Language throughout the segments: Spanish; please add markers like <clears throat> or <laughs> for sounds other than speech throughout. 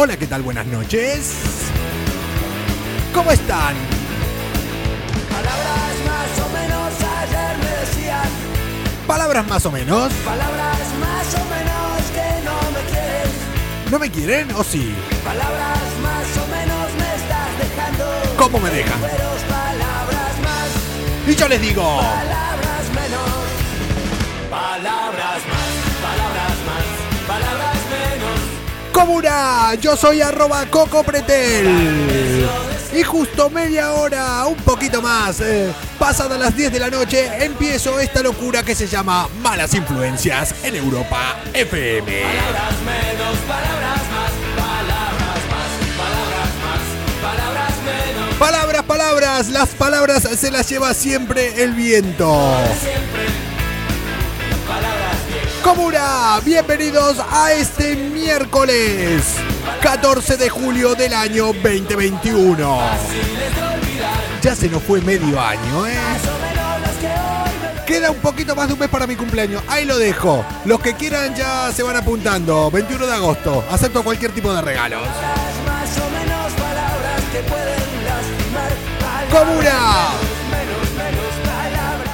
Hola, ¿qué tal? Buenas noches. ¿Cómo están? Palabras más o menos ayer me decían. Palabras más o menos. Palabras más o menos que no me quieres. ¿No me quieren o sí? Palabras más o menos me estás dejando. ¿Cómo me dejan? Palabras más, Y yo les digo, palabras Comuna, yo soy arroba Coco Pretel. Y justo media hora, un poquito más, eh, pasada las 10 de la noche, empiezo esta locura que se llama Malas Influencias en Europa FM. Palabras menos, palabras más, palabras más, palabras más, palabras menos. Palabras, palabras, las palabras se las lleva siempre el viento. Comuna, bienvenidos a este miércoles 14 de julio del año 2021. Ya se nos fue medio año, ¿eh? Queda un poquito más de un mes para mi cumpleaños. Ahí lo dejo. Los que quieran ya se van apuntando. 21 de agosto. Acepto cualquier tipo de regalos. Comuna.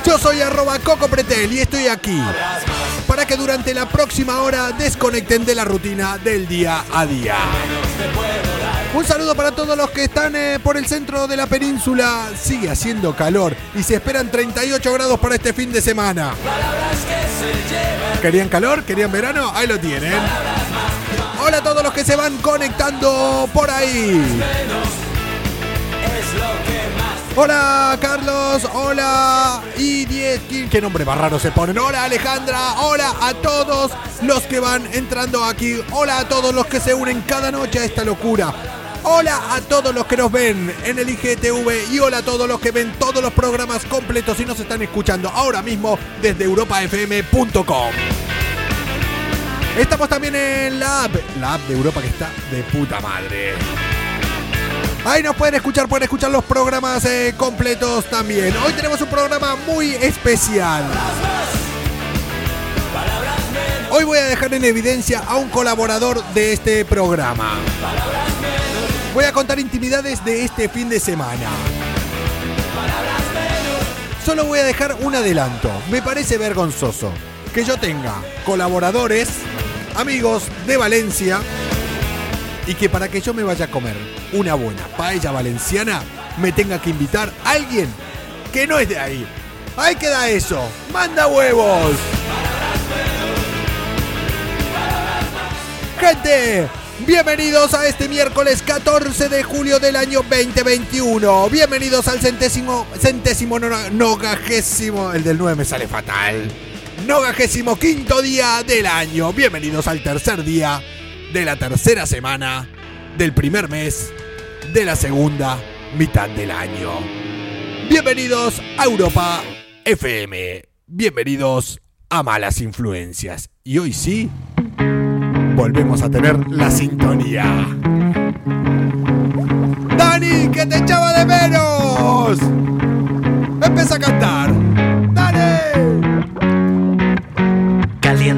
Yo soy arroba Coco Pretel y estoy aquí para que durante la próxima hora desconecten de la rutina del día a día. Un saludo para todos los que están eh, por el centro de la península. Sigue haciendo calor y se esperan 38 grados para este fin de semana. ¿Querían calor? ¿Querían verano? Ahí lo tienen. Hola a todos los que se van conectando por ahí. Hola Carlos, hola y 10 qué nombre más raro se ponen. Hola Alejandra, hola a todos los que van entrando aquí. Hola a todos los que se unen cada noche a esta locura. Hola a todos los que nos ven en el IGTV y hola a todos los que ven todos los programas completos y nos están escuchando ahora mismo desde europafm.com. Estamos también en la app, la app de Europa que está de puta madre. Ahí nos pueden escuchar, pueden escuchar los programas eh, completos también. Hoy tenemos un programa muy especial. Hoy voy a dejar en evidencia a un colaborador de este programa. Voy a contar intimidades de este fin de semana. Solo voy a dejar un adelanto. Me parece vergonzoso que yo tenga colaboradores, amigos de Valencia, y que para que yo me vaya a comer una buena paella valenciana, me tenga que invitar a alguien que no es de ahí. Ahí queda eso. Manda huevos. Gente, bienvenidos a este miércoles 14 de julio del año 2021. Bienvenidos al centésimo, centésimo no- nogagésimo, el del 9 me sale fatal. Nogagésimo quinto día del año. Bienvenidos al tercer día de la tercera semana del primer mes de la segunda mitad del año. Bienvenidos a Europa FM. Bienvenidos a Malas Influencias. Y hoy sí, volvemos a tener la sintonía. Dani, que te echaba de menos. Empieza a cantar.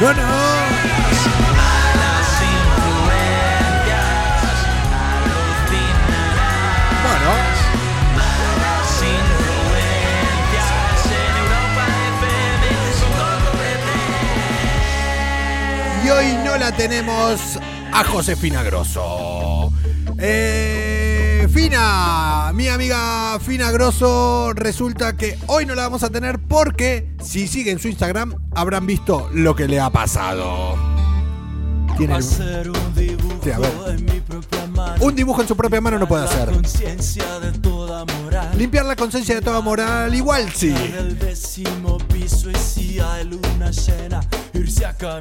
Pretel. y hoy no la tenemos a Josefina Grosso. Eh, Fina, mi amiga Fina Grosso, resulta que hoy no la vamos a tener porque si siguen su Instagram habrán visto lo que le ha pasado. Tiene el- Hacer un dibujo Sí, a ver. en mi propia mano. Un dibujo en su propia mano no puede hacer. Limpiar la conciencia de toda moral, igual sí.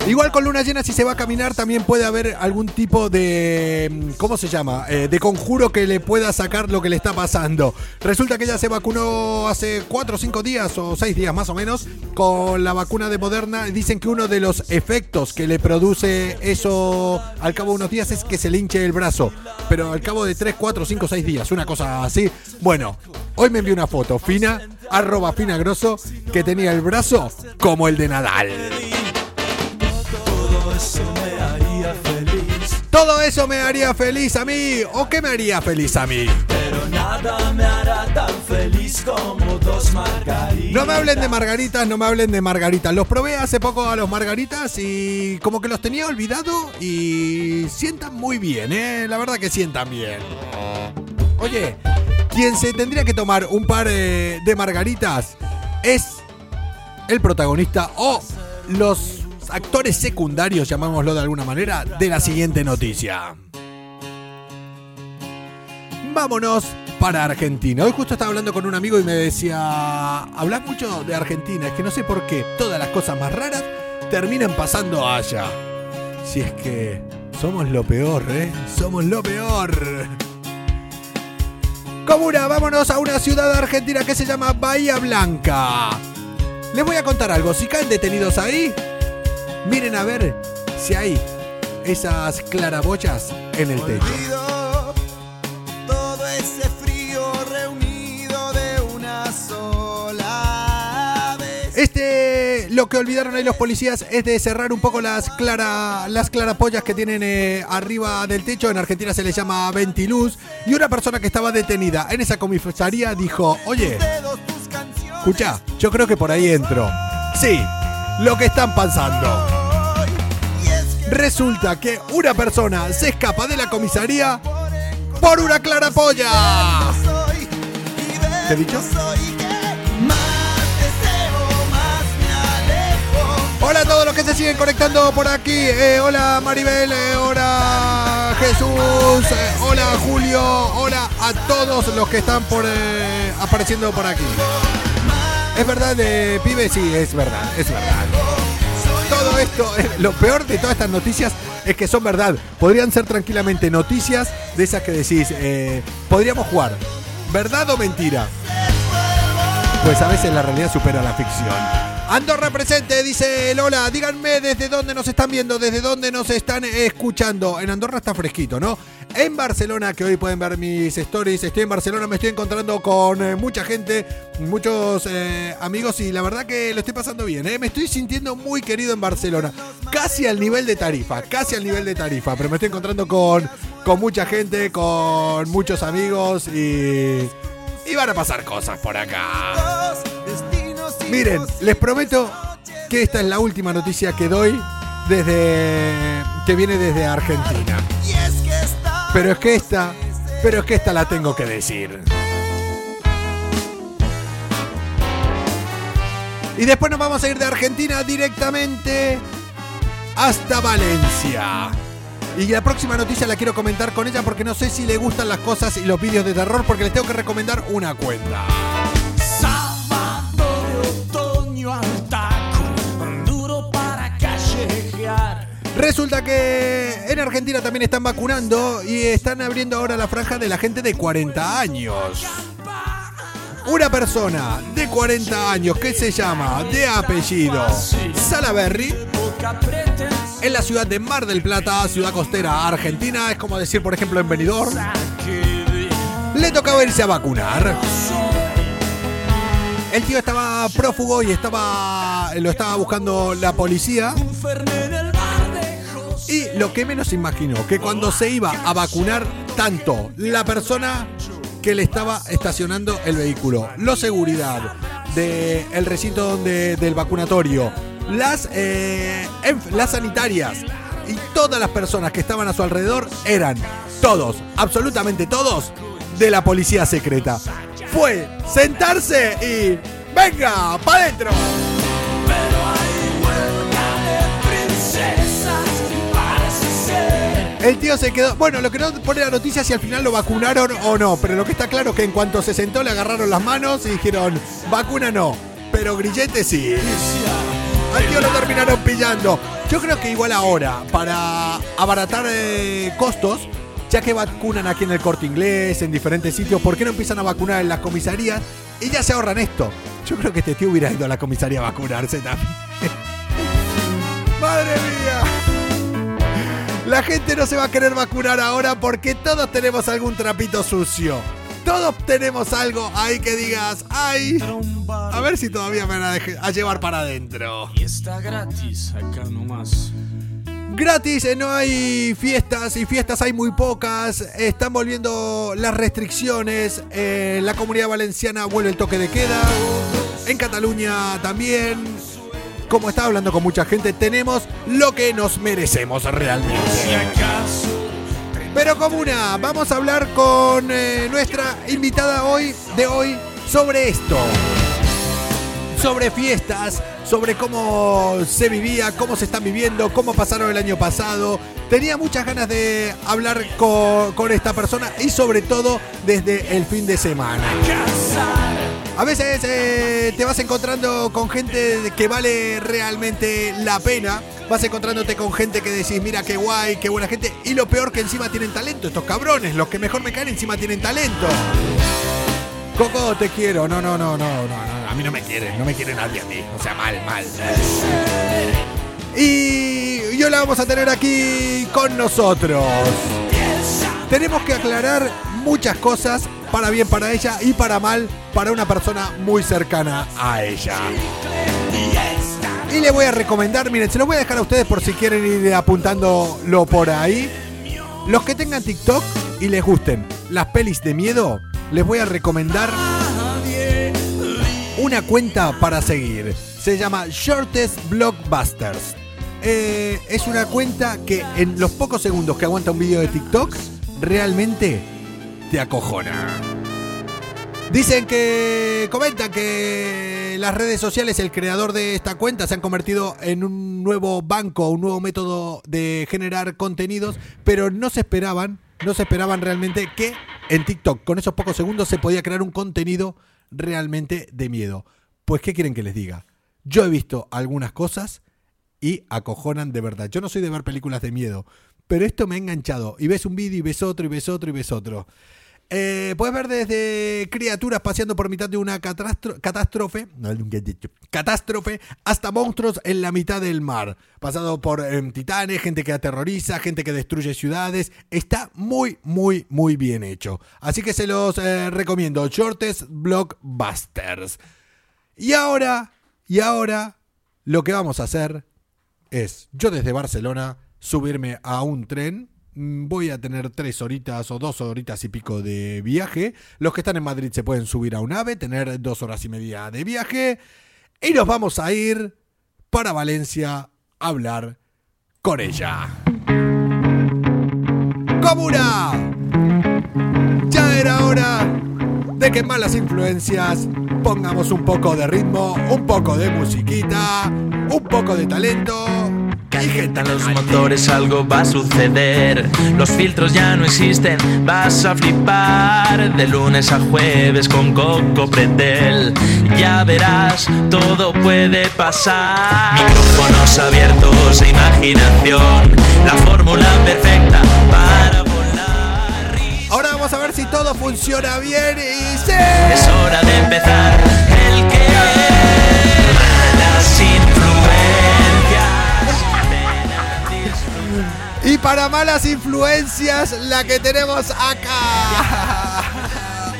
Igual con luna llena, si se va a caminar, también puede haber algún tipo de. mm, ¿Cómo se llama? Eh, de conjuro que le pueda sacar lo que le está pasando. Resulta que ella se vacunó hace 4 o 5 días, o 6 días más o menos, con la vacuna de Moderna. Dicen que uno de los efectos que le produce eso al cabo de unos días es que se le hinche el brazo. Pero al cabo de 3, 4, 5, 6 días, una cosa así. Bueno, hoy me envió una foto fina, arroba fina grosso, que tenía el brazo como el de Nadal. Todo eso me haría feliz. Todo eso me haría feliz a mí. ¿O qué me haría feliz a mí? Pero nada me hará tan feliz como dos margaritas. No me hablen de margaritas, no me hablen de margaritas. Los probé hace poco a los margaritas y como que los tenía olvidado y sientan muy bien, ¿eh? La verdad que sientan bien. Oye, quien se tendría que tomar un par de margaritas es el protagonista o los actores secundarios, llamámoslo de alguna manera, de la siguiente noticia. Vámonos para Argentina. Hoy justo estaba hablando con un amigo y me decía, hablas mucho de Argentina, es que no sé por qué todas las cosas más raras terminan pasando allá. Si es que somos lo peor, ¿eh? Somos lo peor. Comuna, vámonos a una ciudad argentina que se llama Bahía Blanca. Les voy a contar algo, si caen detenidos ahí, miren a ver si hay esas claraboyas en el techo. Lo que olvidaron ahí los policías es de cerrar un poco las clara, las clarapollas que tienen eh, arriba del techo. En Argentina se les llama ventiluz. Y una persona que estaba detenida en esa comisaría dijo, oye, escucha, yo creo que por ahí entro. Sí, lo que están que Resulta que una persona se escapa de la comisaría por una y de ¿Qué he dicho? Que se siguen conectando por aquí. Eh, hola Maribel, eh, hola Jesús, eh, hola Julio, hola a todos los que están por apareciendo por aquí. ¿Es verdad, de pibe? Sí, es verdad, es verdad. Todo esto, lo peor de todas estas noticias es que son verdad. Podrían ser tranquilamente noticias de esas que decís, podríamos jugar, ¿verdad o mentira? Pues a veces la realidad supera la ficción. Andorra presente, dice Lola. Díganme desde dónde nos están viendo, desde dónde nos están escuchando. En Andorra está fresquito, ¿no? En Barcelona, que hoy pueden ver mis stories, estoy en Barcelona, me estoy encontrando con eh, mucha gente, muchos eh, amigos y la verdad que lo estoy pasando bien, ¿eh? Me estoy sintiendo muy querido en Barcelona. Casi al nivel de tarifa, casi al nivel de tarifa, pero me estoy encontrando con, con mucha gente, con muchos amigos y... Y van a pasar cosas por acá. Miren, les prometo que esta es la última noticia que doy desde que viene desde Argentina. Pero es que esta, pero es que esta la tengo que decir. Y después nos vamos a ir de Argentina directamente hasta Valencia. Y la próxima noticia la quiero comentar con ella porque no sé si le gustan las cosas y los vídeos de terror porque les tengo que recomendar una cuenta. Resulta que en Argentina también están vacunando y están abriendo ahora la franja de la gente de 40 años. Una persona de 40 años que se llama de apellido Salaberry en la ciudad de Mar del Plata, ciudad costera argentina, es como decir por ejemplo en Benidorm, le tocaba irse a vacunar. El tío estaba prófugo y estaba lo estaba buscando la policía. Y lo que menos imaginó, que cuando se iba a vacunar tanto la persona que le estaba estacionando el vehículo, la seguridad del recinto donde, del vacunatorio, las, eh, las sanitarias. Y todas las personas que estaban a su alrededor eran todos, absolutamente todos, de la policía secreta. Fue sentarse y... ¡Venga! ¡Pa' adentro! El tío se quedó. Bueno, lo que no pone la noticia es si al final lo vacunaron o no. Pero lo que está claro es que en cuanto se sentó le agarraron las manos y dijeron, vacuna no. Pero grillete sí. Al tío lo terminaron pillando. Yo creo que igual ahora, para abaratar eh, costos, ya que vacunan aquí en el corte inglés, en diferentes sitios, ¿por qué no empiezan a vacunar en las comisarías? Y ya se ahorran esto. Yo creo que este tío hubiera ido a la comisaría a vacunarse también. <laughs> ¡Madre mía! La gente no se va a querer vacunar ahora porque todos tenemos algún trapito sucio. Todos tenemos algo ahí que digas, ay, a ver si todavía me van a, a llevar para adentro. Y está gratis acá nomás. Gratis, eh, no hay fiestas y fiestas hay muy pocas. Están volviendo las restricciones. eh, la comunidad valenciana vuelve el toque de queda. En Cataluña también. Como estaba hablando con mucha gente, tenemos lo que nos merecemos realmente. Pero comuna, vamos a hablar con eh, nuestra invitada hoy de hoy sobre esto. Sobre fiestas, sobre cómo se vivía, cómo se están viviendo, cómo pasaron el año pasado. Tenía muchas ganas de hablar con, esta persona y sobre todo desde el fin de semana. A veces eh, te vas encontrando con gente que vale realmente la pena. Vas encontrándote con gente que decís, mira qué guay, qué buena gente. Y lo peor que encima tienen talento. Estos cabrones, los que mejor me caen, encima tienen talento. Coco, te quiero. No, no, no, no, no, no. A mí no me quieren. No me quiere nadie a mí. O sea, mal, mal. Y yo la vamos a tener aquí con nosotros. Tenemos que aclarar muchas cosas para bien para ella y para mal para una persona muy cercana a ella. Y le voy a recomendar, miren, se los voy a dejar a ustedes por si quieren ir apuntándolo por ahí. Los que tengan TikTok y les gusten las pelis de miedo, les voy a recomendar una cuenta para seguir. Se llama Shortest Blockbusters. Eh, es una cuenta que en los pocos segundos que aguanta un vídeo de TikTok, realmente te acojona. Dicen que comentan que las redes sociales, el creador de esta cuenta, se han convertido en un nuevo banco, un nuevo método de generar contenidos, pero no se esperaban, no se esperaban realmente que en TikTok, con esos pocos segundos, se podía crear un contenido realmente de miedo. Pues, ¿qué quieren que les diga? Yo he visto algunas cosas y acojonan de verdad. Yo no soy de ver películas de miedo, pero esto me ha enganchado. Y ves un vídeo y ves otro y ves otro y ves otro. Eh, puedes ver desde criaturas paseando por mitad de una catástrofe, catástrofe, hasta monstruos en la mitad del mar. Pasado por em, titanes, gente que aterroriza, gente que destruye ciudades. Está muy, muy, muy bien hecho. Así que se los eh, recomiendo. Shortest Blockbusters. Y ahora, y ahora, lo que vamos a hacer es, yo desde Barcelona, subirme a un tren. Mm, Voy a tener tres horitas o dos horitas y pico de viaje. Los que están en Madrid se pueden subir a un ave, tener dos horas y media de viaje. Y nos vamos a ir para Valencia a hablar con ella. ¡Comuna! Ya era hora de que malas influencias pongamos un poco de ritmo, un poco de musiquita, un poco de talento. Calientan los motores, algo va a suceder. Los filtros ya no existen, vas a flipar. De lunes a jueves con Coco Pretel. Ya verás, todo puede pasar. Micrófonos abiertos e imaginación. La fórmula perfecta para volar. Ahora vamos a ver si todo funciona bien y sí. Es hora de empezar el que Y para malas influencias, la que tenemos acá. <laughs>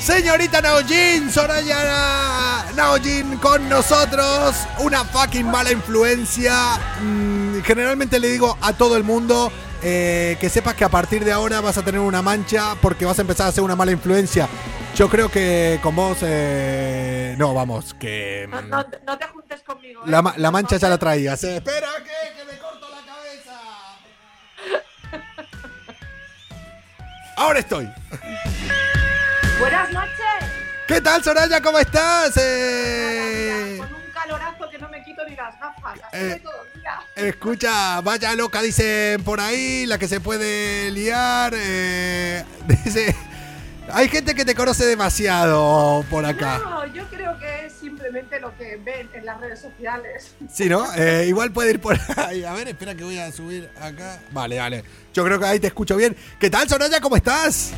Señorita Naojin, Soraya Naojin con nosotros. Una fucking mala influencia. Mm, generalmente le digo a todo el mundo eh, que sepas que a partir de ahora vas a tener una mancha porque vas a empezar a ser una mala influencia. Yo creo que con vos... eh, no, vamos, que... No, no, no te juntes conmigo. ¿eh? La, la mancha ya la traías. Espera que, Ahora estoy. Buenas noches. ¿Qué tal, Soraya? ¿Cómo estás? Eh, Con un calorazo que no me quito y las gafas. Así Eh, voy todo día. Escucha, vaya loca, dicen por ahí, la que se puede liar. eh, <laughs> dice, hay gente que te conoce demasiado por acá. No, yo creo que es simplemente lo que ven en las redes sociales. Sí, ¿no? <laughs> Eh, igual puede ir por ahí. A ver, espera que voy a subir acá. Vale, vale. Yo creo que ahí te escucho bien. ¿Qué tal, Soraya? ¿Cómo estás?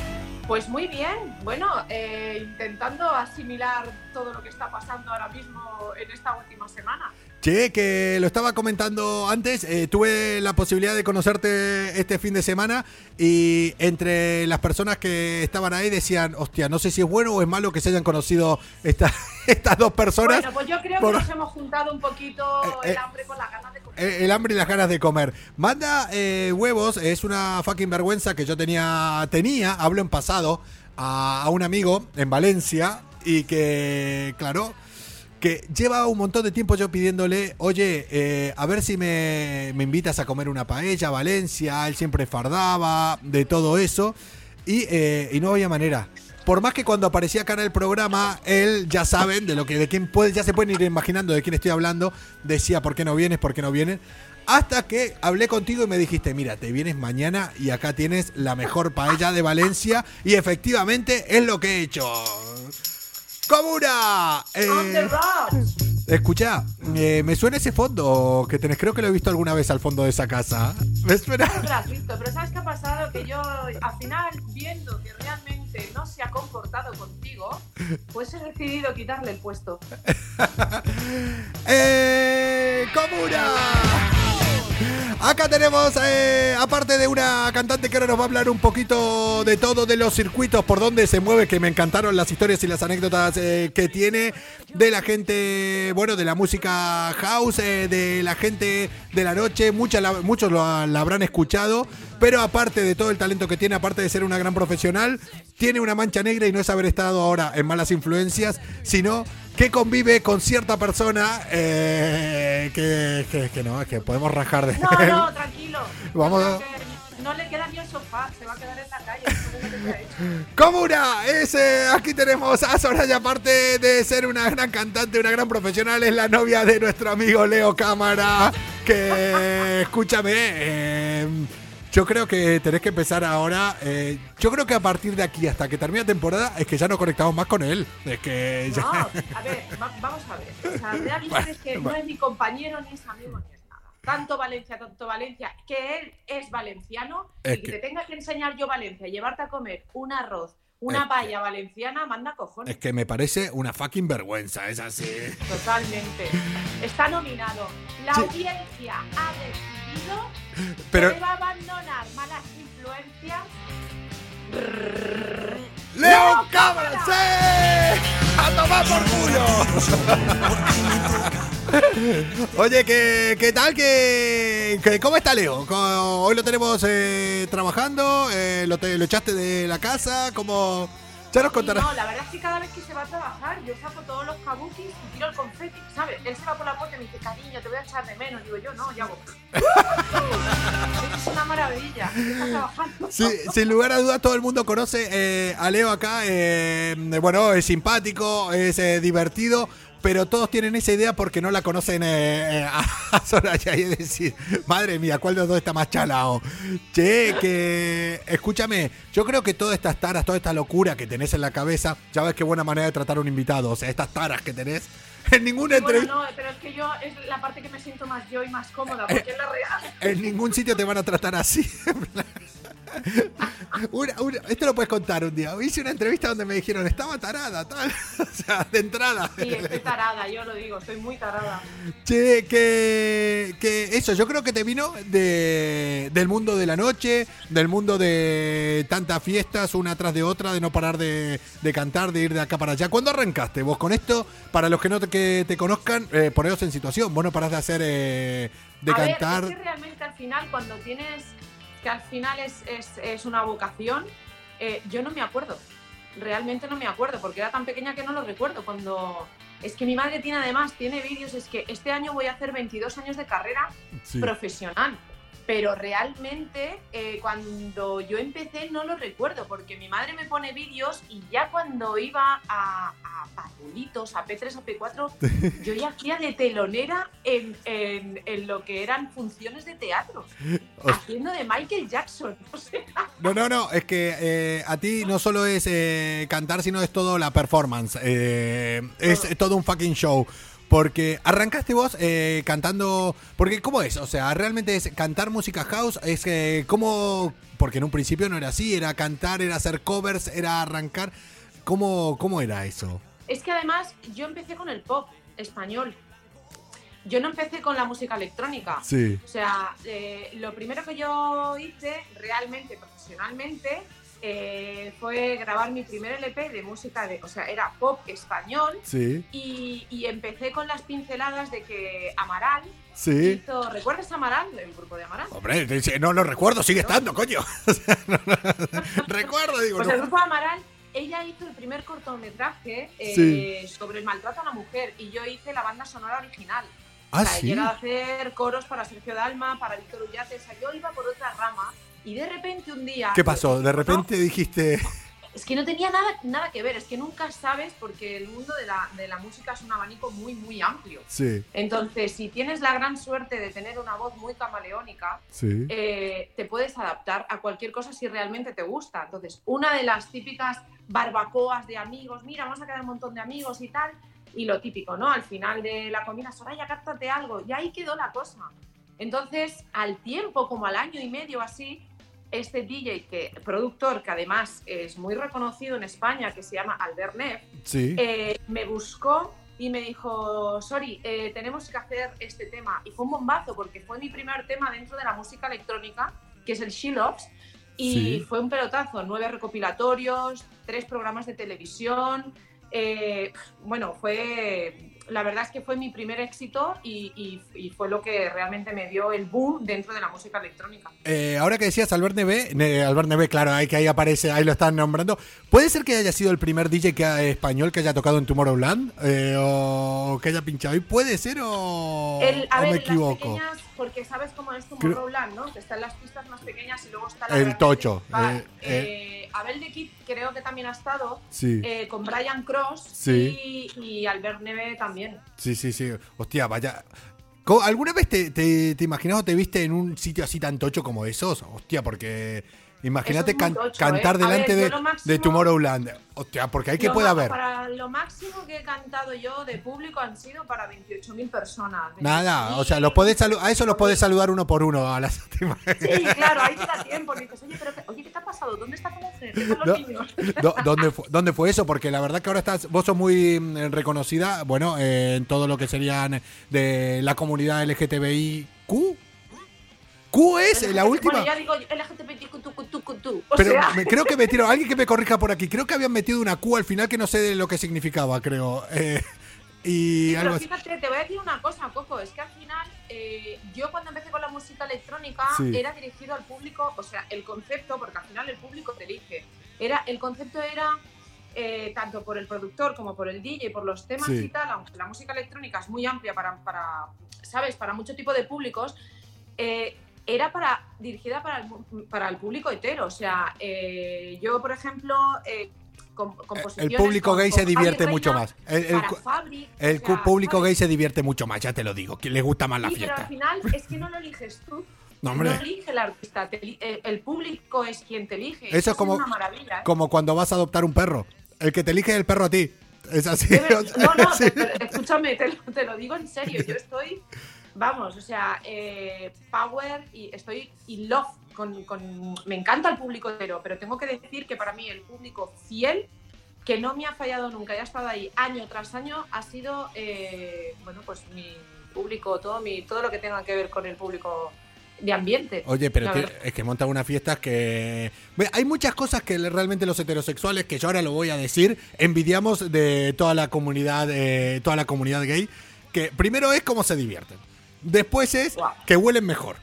Pues muy bien. Bueno, eh, intentando asimilar todo lo que está pasando ahora mismo en esta última semana. Che, que lo estaba comentando antes, eh, tuve la posibilidad de conocerte este fin de semana y entre las personas que estaban ahí decían, hostia, no sé si es bueno o es malo que se hayan conocido esta- <laughs> estas dos personas. Bueno, pues yo creo por- que nos hemos juntado un poquito Eh, el eh, hambre con las ganas de comer. El hambre y las ganas de comer. Manda eh, huevos, es una fucking vergüenza que yo tenía, tenía, hablo en pasado, a, a un amigo en Valencia y que, claro, que lleva un montón de tiempo yo pidiéndole, oye, eh, a ver si me, me invitas a comer una paella Valencia, él siempre fardaba, de todo eso, y, eh, y no había manera. Por más que cuando aparecía acá en el programa, él ya saben de lo que de quién puede, ya se pueden ir imaginando de quién estoy hablando, decía por qué no vienes, por qué no vienes. Hasta que hablé contigo y me dijiste, mira, te vienes mañana y acá tienes la mejor paella de Valencia. Y efectivamente es lo que he hecho. ¡Comuna! Eh, On the road. escucha, eh, me suena ese fondo que tenés, creo que lo he visto alguna vez al fondo de esa casa. Me suena. Visto, pero ¿sabes qué ha pasado? Que yo, al final, viendo que realmente no se ha comportado contigo, pues he decidido quitarle el puesto. <laughs> ¡Eh! ¡Comuna! Acá tenemos, eh, aparte de una cantante que ahora nos va a hablar un poquito de todo, de los circuitos, por donde se mueve, que me encantaron las historias y las anécdotas eh, que tiene, de la gente, bueno, de la música house, eh, de la gente de la noche, mucha la- muchos lo- la habrán escuchado, pero aparte de todo el talento que tiene, aparte de ser una gran profesional, tiene una mancha negra y no es haber estado ahora en malas influencias, sino que convive con cierta persona eh, que, que- que no, que podemos rajar de No, él. no, tranquilo. Vamos a- No le queda ni el sofá, se va a quedar en la calle. Comuna, es, eh, aquí tenemos a Soraya, aparte de ser una gran cantante, una gran profesional, es la novia de nuestro amigo Leo Cámara, que escúchame, eh, yo creo que tenés que empezar ahora, eh, yo creo que a partir de aquí hasta que termine la temporada es que ya no conectamos más con él, es que ya... No, <laughs> a ver, va- vamos a ver. O sea, realmente es que no es ni compañero, ni es amigo, ni es nada. Tanto Valencia, tanto Valencia, que él es valenciano Es y que que- te tenga que enseñar yo Valencia, llevarte a comer un arroz, una Es paella valenciana, manda cojones. Es que me parece una fucking vergüenza, es así. Totalmente. Está nominado. La Sí. audiencia ha decidido Pero que deba abandonar malas influencias. ¡Leo Cámara! ¡Sí! ¡A tomar por culo! Oye, ¿qué, qué tal? ¿Qué, qué- ¿Cómo está Leo? Hoy lo tenemos eh, trabajando, eh, lo, te- lo echaste de la casa, ¿cómo...? Ya nos contarás. no, la verdad es que cada vez que se va a trabajar, yo saco todos los kabukis y tiro el confeti, ¿sabes? Él se va por la puerta y me dice, cariño, te voy a echar de menos. Digo yo, no, yo hago. es una maravilla. Está trabajando. Sí, sin lugar a dudas, todo el mundo conoce eh, a Leo acá. eh, bueno, es simpático, es eh, divertido, pero todos tienen esa idea porque no la conocen eh, eh, a Soraya. Y es decir, madre mía, ¿cuál de los dos está más chalao? Che, que escúchame, yo creo que todas estas taras, toda esta locura que tenés en la cabeza, ya ves qué buena manera de tratar a un invitado. O sea, estas taras que tenés en ninguna Bueno, entrevista. no, pero es que yo es la parte que me siento más yo y más cómoda, porque es la real. En ningún sitio te van a tratar así. <laughs> Una- una- esto lo puedes contar un día. Hice una entrevista donde me dijeron, estaba tarada, tal. <laughs> O sea, de entrada. Sí, estoy tarada, yo lo digo, estoy muy tarada. Che, que, que eso, yo creo que te vino de, del mundo de la noche, del mundo de tantas fiestas, una tras de otra, de no parar de, de cantar, de ir de acá para allá. ¿Cuándo arrancaste vos con esto? Para los que no te, que te conozcan, eh, poneros en situación. Vos no parás de hacer, eh, de a cantar. Ver, es que realmente al final, cuando tienes que al final es, es, es una vocación, eh, yo no me acuerdo. Realmente no me acuerdo, porque era tan pequeña que no lo recuerdo. Cuando. Es que mi madre tiene además, tiene vídeos, es que este año voy a hacer 22 años de carrera Sí. profesional. Pero realmente eh, cuando yo empecé no lo recuerdo, porque mi madre me pone vídeos y ya cuando iba a, a Papulitos, a P3, a P4, <laughs> yo ya hacía de telonera en, en- en lo que eran funciones de teatro, <laughs> haciendo de Michael Jackson. <laughs> O sea, No, no, no, es que eh, a ti no solo es eh, cantar, sino es todo la performance. eh, es todo un fucking show. Porque arrancaste vos eh, cantando. Porque, ¿cómo es? O sea, realmente es cantar música house. Es que, ¿cómo.? Porque en un principio no era así. Era cantar, era hacer covers, era arrancar. ¿Cómo, cómo era eso? Es que además yo empecé con el pop español. Yo no empecé con la música electrónica. Sí. O sea, eh, lo primero que yo hice realmente, profesionalmente, eh, fue grabar mi primer LP de música de, o sea, era pop español Sí. y, y empecé con las pinceladas de que Amaral Sí. hizo, ¿recuerdas Amaral? El grupo de Amaral. Hombre, no lo recuerdo, sigue estando, coño. <laughs> No, no, <laughs> recuerdo, digo, Pues no. el grupo Amaral, ella hizo el primer cortometraje eh, Sí. sobre el maltrato a la mujer y yo hice la banda sonora original. Ah, o sea, sí. he llegado a hacer coros para Sergio Dalma, para Víctor Ullate, o sea, yo iba por otra rama y de repente un día... ¿Qué pasó? De No, repente dijiste. <laughs> es que no tenía nada, nada que ver, es que nunca sabes porque el mundo de la, de la música es un abanico muy, muy amplio. Sí, Entonces, si tienes la gran suerte de tener una voz muy camaleónica, sí. eh, te puedes adaptar a cualquier cosa si realmente te gusta. Entonces, una de las típicas barbacoas de amigos, mira, vamos a quedar un montón de amigos y tal, y lo típico, ¿no? Al final de la comida, Soraya, cántate algo, y ahí quedó la cosa. Entonces, al tiempo, como al año y medio así, este DJ, que, productor, que además es muy reconocido en España, que se llama Albert Neff, Sí. eh, me buscó y me dijo, sorry, eh, tenemos que hacer este tema. Y fue un bombazo porque fue mi primer tema dentro de la música electrónica, que es el She Loves. Y Sí. fue un pelotazo, nueve recopilatorios, tres programas de televisión. eh, bueno, fue... La verdad es que fue mi primer éxito y, y- y fue lo que realmente me dio el boom dentro de la música electrónica. Eh, ahora que decías Albert Neve, ne- Albert Neve, claro, ahí que ahí aparece, ahí lo están nombrando. ¿Puede ser que haya sido el primer DJ que, ha- español que haya tocado en Tomorrowland? Eh, ¿O que haya pinchado ahí? ¿Puede ser o, El- a o ver, me las equivoco? pequeñas, porque sabes cómo es Tomorrowland, ¿no? Que están las pistas más pequeñas y luego está la El tocho, principal. eh, Eh, Abel de Kid creo que también ha estado, Sí, eh, con Brian Cross Sí. y, y Albert Neve también. sí, sí, sí. Hostia, vaya. ¿Alguna vez te, te, te imaginas o te viste en un sitio así tan tocho como esos? Hostia, porque imagínate Eso es muy can- tocho, cantar ¿eh? Delante ver, de, máximo- de Tomorrowland. Hostia, porque hay que puede haber. Para lo máximo que he cantado yo de público han sido para 28.000 personas. Nada, o sea, 28.000. los podés a eso los podés saludar uno por uno a las <laughs> Sí, claro, ahí te da tiempo. Dices, oye, pero, qué- oye, ¿qué te ha pasado? ¿Dónde está tu mujer? ¿Qué con los niños? ¿Dónde, fue, ¿Dónde fue eso? Porque la verdad que ahora estás, vos sos muy mm, reconocida, bueno, eh, en todo lo que serían de la comunidad LGTBIQ. ¿Q es la última? Bueno, ya digo LGTBTQ, o Pero sea, me- creo que metieron, alguien que me corrija por aquí, creo que habían metido una Q al final que no sé de lo que significaba, creo. Eh, y Sí, algo pero fíjate, te voy a decir una cosa, Coco, es que al final eh, yo cuando empecé con la música electrónica Sí. era dirigido al público, o sea, el concepto, porque al final el público te elige, era, el concepto era eh, tanto por el productor como por el DJ, por los temas Sí. y tal, aunque la música electrónica es muy amplia para, para ¿sabes?, para mucho tipo de públicos, eh, era para dirigida para el, para el público hetero, o sea, eh, yo, por ejemplo... eh, com- El público con- gay con se divierte mucho más. El, o sea, público gay se divierte mucho más, ya te lo digo. Que le gusta más la Sí, pero al fiesta. final es que no lo eliges tú. No, elige el artista, te eli- el, público es quien te elige. Eso es como- una maravilla. ¿eh? Como cuando vas a adoptar un perro. El que te elige es el perro a ti. Es así. <laughs> No, no, sí. te- te- escúchame, te lo, te lo digo en serio. Yo estoy, vamos, o sea, eh, power y estoy in love con, con- Me encanta el público entero, pero tengo que decir que para mí el público fiel, que no me ha fallado nunca y ha estado ahí año tras año, ha sido, eh, bueno, pues mi público, todo, mi, todo lo que tenga que ver con el público de ambiente. Oye, pero te- es que montan unas fiestas que... Hay muchas cosas que realmente los heterosexuales, que yo ahora lo voy a decir, envidiamos de toda la comunidad, eh, toda la comunidad gay, que primero es cómo se divierten. Después es que huelen mejor.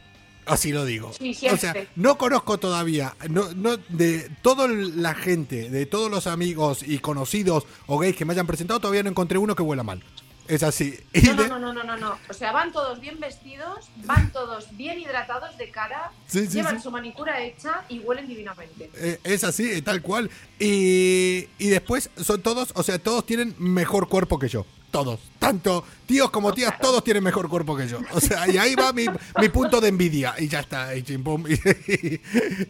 Así lo digo. Sí, o sea, no conozco todavía, no, no, de toda la gente, de todos los amigos y conocidos o gays que me hayan presentado, todavía no encontré uno que huela mal. Es así. No, no, de- no, no, no, no, no. O sea, van todos bien vestidos, van todos bien hidratados de cara, Sí, sí, llevan sí. su manicura hecha y huelen divinamente. Eh, es así, eh, tal cual. Y, y después son todos, o sea, todos tienen mejor cuerpo que yo. Todos. Tanto tíos como tías, todos tienen mejor cuerpo que yo. O sea, y ahí va mi, mi punto de envidia. Y ya está. Y chimpum, y-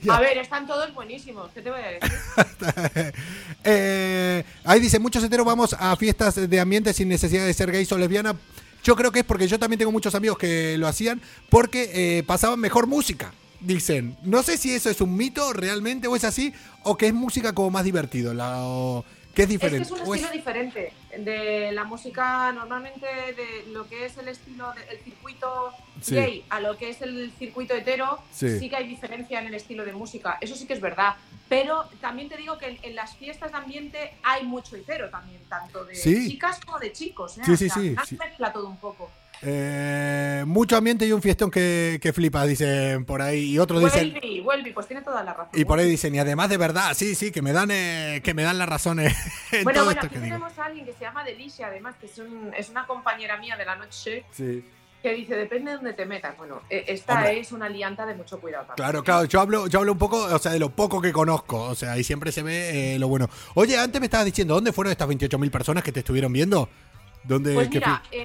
<laughs> A ver, están todos buenísimos. ¿Qué te voy a decir? <laughs> Eh, ahí dice, muchos heteros vamos a fiestas de ambiente sin necesidad de ser gays o lesbiana. Yo creo que es porque yo también tengo muchos amigos que lo hacían porque eh, pasaban mejor música. Dicen, no sé si eso es un mito realmente o es así o que es música como más divertido, la, o que es Es que diferente. es un o es- estilo diferente de la música normalmente de lo que es el estilo del circuito Sí. gay a lo que es el circuito hetero, Sí. sí. que hay diferencia en el estilo de música. Eso sí que es verdad. Pero también te digo que en, en las fiestas de ambiente hay mucho hetero también, tanto de Sí. chicas como de chicos. ¿eh? Sí, O sí, sea, sí. mezcla todo un poco. Eh, mucho ambiente y un fiestón que, que flipa, dicen por ahí. Y otros dicen... Vuelvi, Vuelvi, pues tiene toda la razón. Y por ahí dicen, y además de verdad, sí, sí, que me dan, eh, que me dan las razones <laughs> en Bueno, todo bueno, esto aquí que digo. tenemos a alguien que se llama Delicia, además, que es, un- es una compañera mía de la noche, Sí. que dice, depende de dónde te metas. Bueno, eh, esta Hombre. es una alianta de mucho cuidado también. Claro, claro, yo hablo, yo hablo un poco, o sea, de lo poco que conozco, o sea, y siempre se ve eh, lo bueno. Oye, antes me estabas diciendo, ¿dónde fueron estas 28.000 personas que te estuvieron viendo? ¿Dónde? Pues mira, fi-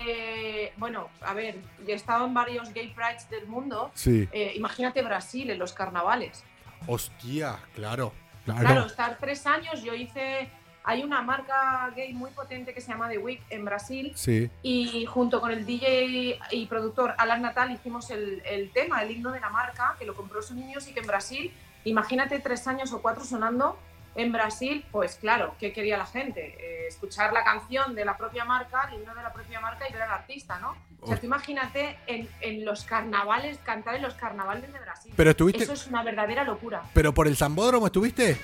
eh, bueno, a ver, he estado en varios gay prides del mundo. Sí. Eh, imagínate Brasil en los carnavales. Hostia, claro, claro. Claro, estar tres años, yo hice... Hay una marca gay muy potente que se llama The Week en Brasil Sí. y junto con el DJ y productor Alan Natal hicimos el, el tema, el himno de la marca, que lo compró su niños y que en Brasil, imagínate tres años o cuatro sonando en Brasil, pues claro, ¿qué quería la gente? Eh, escuchar la canción de la propia marca, el himno de la propia marca y ver al artista, ¿no? O sea, tú imagínate en, en los carnavales, cantar en los carnavales de Brasil. Pero estuviste, Eso es una verdadera locura. pero por el Zambódromo estuviste.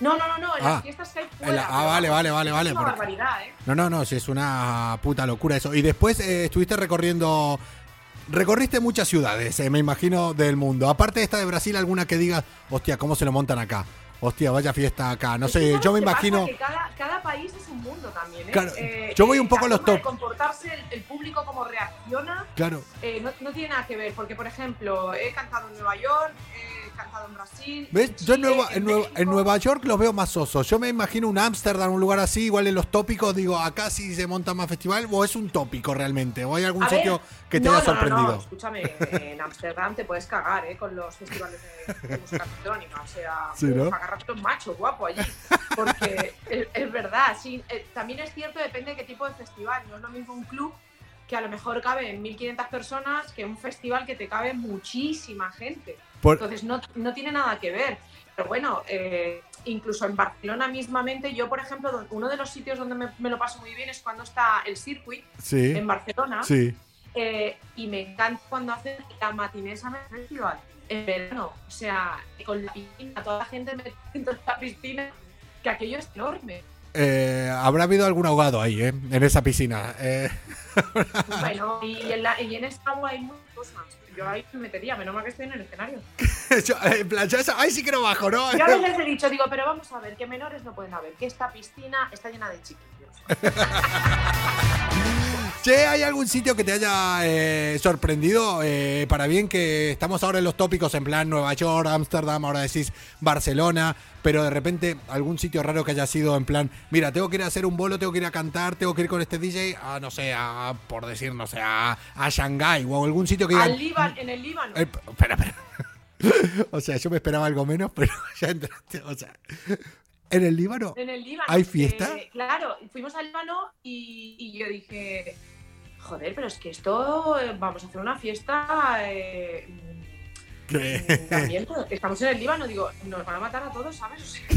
No, no, no, no, en Ah, las fiestas que hay en fuera. la- ah, vale, vale, vale, vale, Es una porque- barbaridad, ¿eh? No, no, no, si es una puta locura eso. Y después eh, estuviste recorriendo, recorriste muchas ciudades, eh, me imagino, del mundo. Aparte de esta de Brasil, alguna que diga, hostia, ¿cómo se lo montan acá? Hostia, vaya fiesta acá. No sé, ¿sabes yo me imagino... Que cada, cada país es un mundo también, ¿eh? Claro, Eh, yo voy eh, un poco a los forma de top. comportarse, el, el público cómo reacciona, Claro, eh, no, no tiene nada que ver, porque por ejemplo, he cantado en Nueva York, en Brasil. ¿Ves? en Yo en Nueva, en, Nueva, en. Nueva York los veo más osos. Yo me imagino un Ámsterdam, un lugar así, igual en los tópicos, digo, acá sí se monta más festival, o es un tópico realmente, o hay algún A ver, sitio que te no, haya no, sorprendido. No, escúchame, en Ámsterdam te puedes cagar, ¿eh? Con los festivales de, de música electrónica. O sea, Sí, ¿no? un macho guapo allí. Porque es, es verdad, sí. eh, también es cierto, depende de qué tipo de festival. No es lo mismo un club que a lo mejor cabe en 1.500 personas que un festival que te cabe muchísima gente. Por- Entonces no, no tiene nada que ver. Pero bueno, eh, incluso en Barcelona mismamente, yo por ejemplo, uno de los sitios donde me, me lo paso muy bien es cuando está el circuit sí, en Barcelona. sí. Eh, y me encanta cuando hacen la matinée Summer Festival en verano. O sea, con la piscina, toda la gente metiendo en la piscina, que aquello es enorme. Eh, habrá habido algún ahogado ahí, ¿eh? En esa piscina. Eh, <laughs> Bueno, y en, la, y en esta agua hay muchas cosas. Yo ahí me metería, menos mal que estoy en el escenario. <laughs> yo, en plan, yo esa- ahí sí que no bajo, ¿no? Yo a veces he dicho, digo, pero vamos a ver, que menores no pueden haber, que esta piscina está llena de chiquillos. <laughs> Che, ¿hay algún sitio que te haya eh, sorprendido eh, para bien que estamos ahora en los tópicos en plan Nueva York, Ámsterdam, ahora decís Barcelona, pero de repente algún sitio raro que haya sido en plan, mira, tengo que ir a hacer un bolo, tengo que ir a cantar, tengo que ir con este DJ a, no sé, a, por decir, no sé, a, a Shanghái o algún sitio que Al. Líbano, en el Líbano. Eh, espera, espera. <laughs> o sea, yo me esperaba algo menos, <laughs> pero ya entraste, o sea... ¿En el Líbano? En el Líbano. ¿Hay fiesta? eh, claro, fuimos al Líbano y, y yo dije, joder, pero es que esto, eh, vamos a hacer una fiesta. eh, ¿Qué? mm, también, estamos en el Líbano, digo, nos van a matar a todos, ¿sabes? <laughs>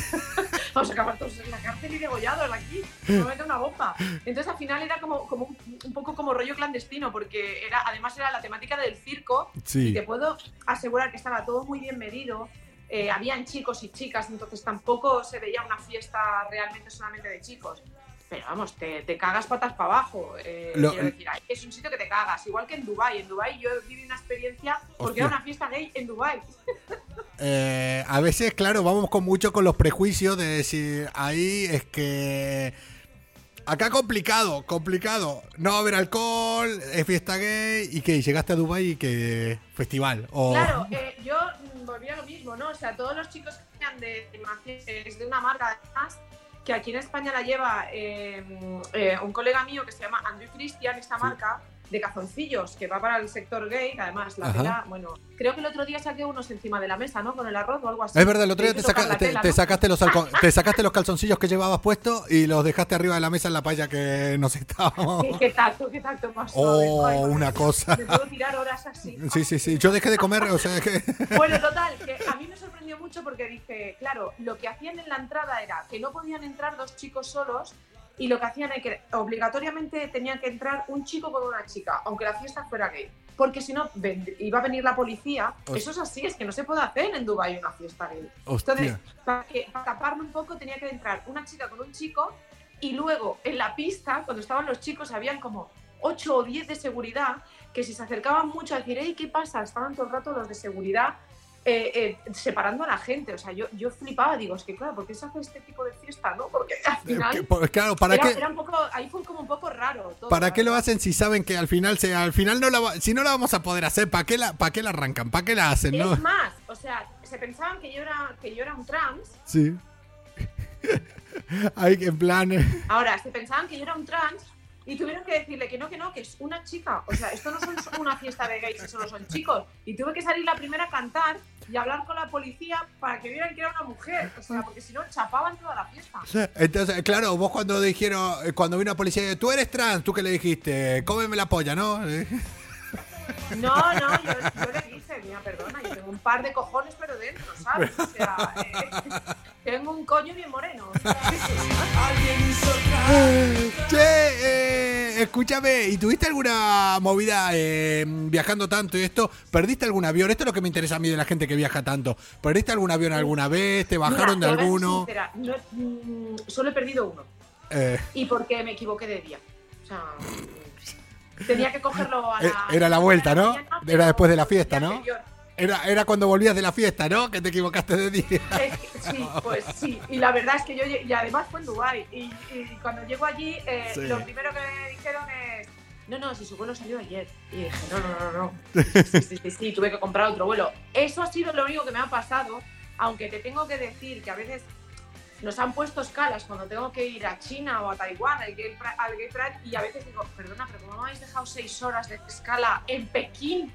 O sea, vamos a acabar todos en la cárcel y degollados aquí, nos van a meter una bomba. Entonces al final era como, como un, un poco como rollo clandestino, porque era, además era la temática del circo, y te puedo asegurar que estaba todo muy bien medido. eh, habían chicos y chicas, entonces tampoco se veía una fiesta realmente solamente de chicos. Pero vamos, te, te cagas patas para abajo. eh, Lo- quiero decir, ahí es un sitio que te cagas, igual que en Dubai. En Dubai yo viví una experiencia porque Hostia. era una fiesta gay en Dubai. <laughs> Eh, a veces, claro, vamos con mucho con los prejuicios de decir, ahí es que Acá complicado, complicado. No va a haber alcohol, es fiesta gay y que llegaste a Dubai y que festival. O... Claro, eh, yo mm, volví a lo mismo, ¿no? O sea, todos los chicos que venían de, de de una marca, además, que aquí en España la lleva eh, eh, un colega mío que se llama Andrew Christian, esta marca de cazoncillos, que va para el sector gay, que además la Ajá. tela, bueno, creo que el otro día saqué unos encima de la mesa, ¿no? Con el arroz o algo así. Es verdad, el otro día Te saca- la te- tela, te ¿no? sacaste los <laughs> te sacaste los calzoncillos que llevabas puestos y los dejaste arriba de la mesa en la palla que nos estábamos. <laughs> ¿Qué, qué tacto, qué tacto más. Oh, Ay, una cosa. Me puedo tirar horas así. <laughs> Sí, sí, sí. Yo dejé de comer, o sea que. Bueno, total, que a mí me sorprendió mucho porque dije, claro, lo que hacían en la entrada era que no podían entrar dos chicos solos y lo que hacían es que obligatoriamente tenían que entrar un chico con una chica, aunque la fiesta fuera gay. Porque si no, iba a venir la policía. Hostia. Eso es así, es que no se puede hacer en Dubái una fiesta gay. Hostia. Entonces, para, que, para taparme un poco, tenía que entrar una chica con un chico y luego en la pista, cuando estaban los chicos, habían como 8 o 10 de seguridad que si se acercaban mucho a decir, hey, ¿qué pasa? Estaban todo el rato los de seguridad eh, eh, separando a la gente. O sea, yo, yo flipaba, digo, es que claro, ¿por qué se hace este tipo de fiesta? ¿no? Porque al final... pues, claro, ¿para era, qué? era un poco, ahí fue como un poco raro. todo, ¿Para ¿no? qué lo hacen si saben que al final se, al final no la si no la vamos a poder hacer, ¿para qué la, para qué la arrancan? ¿Para qué la hacen? No? Es más, o sea, se pensaban que yo era, que yo era un trans Sí. <laughs> Hay que en plan. eh, Ahora, se pensaban que yo era un trans y tuvieron que decirle que no, que no, que es una chica. O sea, esto no son una fiesta de gays, solo son chicos. Y tuve que salir la primera a cantar y hablar con la policía para que vieran que era una mujer. O sea, porque si no, chapaban toda la fiesta. Entonces, claro, vos cuando dijeron, eh, cuando vino la policía, tú eres trans, tú que le dijiste, cómeme la polla, ¿no? <laughs> No, no, yo, yo le dije, mira, perdona, yo tengo un par de cojones, pero dentro, ¿sabes? O sea, eh, tengo un coño bien moreno. o sea, Alguien hizo otra. Che, eh, escúchame, ¿y tuviste alguna movida eh, viajando tanto y esto? ¿Perdiste algún avión? Esto es lo que me interesa a mí de la gente que viaja tanto. ¿Perdiste algún avión alguna vez? ¿Te bajaron Mira, de alguno? sincera, no, mm, solo he perdido uno. Eh, Y porque me equivoqué de día. O sea, tenía que cogerlo a Eh, la. era la vuelta, ¿no? Era después de la fiesta, ¿no? era, era cuando volvías de la fiesta, ¿no? Que te equivocaste de día. Que- <laughs> sí, pues sí. Y la verdad es que yo. Y además fue en Dubái. Y, y cuando llego allí, eh, Sí. lo primero que me dijeron es. No, no, si su vuelo salió ayer. Y dije, no, no, no, no. <laughs> Sí, sí, sí, sí, tuve que comprar otro vuelo. Eso ha sido lo único que me ha pasado. Aunque te tengo que decir que a veces nos han puesto escalas cuando tengo que ir a China o a Taiwán al Gay, Pri- al Gay Pride y a veces digo, perdona, pero ¿cómo me habéis dejado seis horas de escala en Pekín?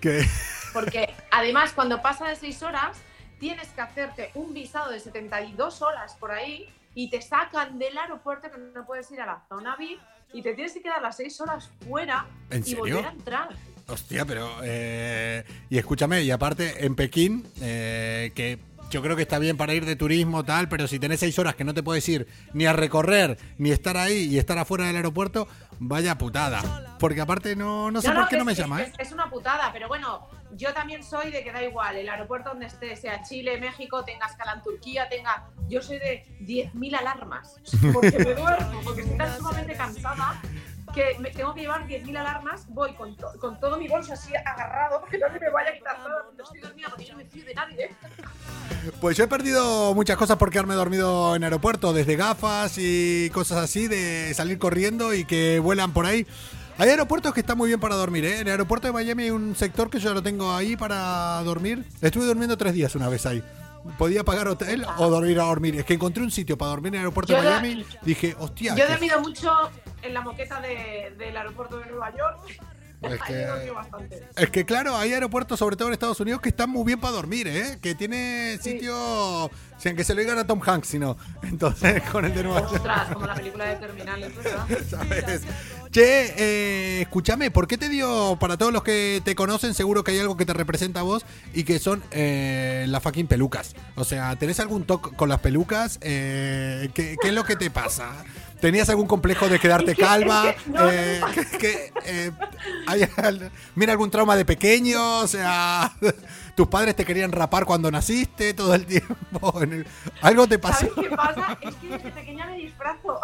Que- Porque además cuando pasa de seis horas tienes que hacerte un visado de 72 horas por ahí y te sacan del aeropuerto que no puedes ir a la zona VIP y te tienes que quedar las seis horas fuera ¿En y serio? volver a entrar. Hostia, pero. eh, y escúchame, y aparte, en Pekín, eh, que yo creo que está bien para ir de turismo, tal, pero si tenés seis horas que no te puedes ir ni a recorrer, ni estar ahí y estar afuera del aeropuerto, vaya putada. Porque aparte, no, no sé por qué no me es- llama, ¿eh? es- es una putada, pero bueno, yo también soy de que da igual, el aeropuerto donde esté, sea Chile, México, tenga escala en Turquía, tenga... Yo soy de 10.000 alarmas, <laughs> porque me duermo, porque estoy tan sumamente cansada que me tengo que llevar 10.000 alarmas, voy con, to- con todo mi bolso así agarrado, porque no se me vaya a quitar cuando estoy dormida, porque no me fío de nadie. Pues yo he perdido muchas cosas por quedarme dormido en aeropuerto, desde gafas y cosas así, de salir corriendo y que vuelan por ahí. Hay aeropuertos que están muy bien para dormir, ¿eh? En el aeropuerto de Miami hay un sector que yo lo tengo ahí para dormir. Estuve durmiendo tres días una vez ahí. Podía pagar hotel o dormir a dormir. Es que encontré un sitio para dormir en el aeropuerto de Yo de- Miami. Dije, hostia. Yo he dormido mucho en la moqueta de- del aeropuerto de Nueva York. Es <laughs> que-. Es que claro, hay aeropuertos, sobre todo en Estados Unidos, que están muy bien para dormir, ¿eh? Que tiene Sí. sitio... Sin que se lo digan a Tom Hanks, sino. <laughs> Entonces, con el de Nueva York. Ostras, como la película de Terminales, ¿verdad? <laughs> ¿Sabes? Che, eh, escúchame, ¿por qué te dio, para todos los que te conocen, seguro que hay algo que te representa a vos y que son eh, las fucking pelucas? O sea, ¿tenés algún toque con las pelucas? Eh, ¿qué, qué es lo que te pasa? ¿Tenías algún complejo de quedarte calva? es que no, no me que- que, hay al- mira algún trauma de pequeño, o sea, <laughs> tus padres te querían rapar cuando naciste todo el tiempo. algo te pasó. ¿Sabes qué pasa? <laughs> Es que desde pequeña me disfrazo,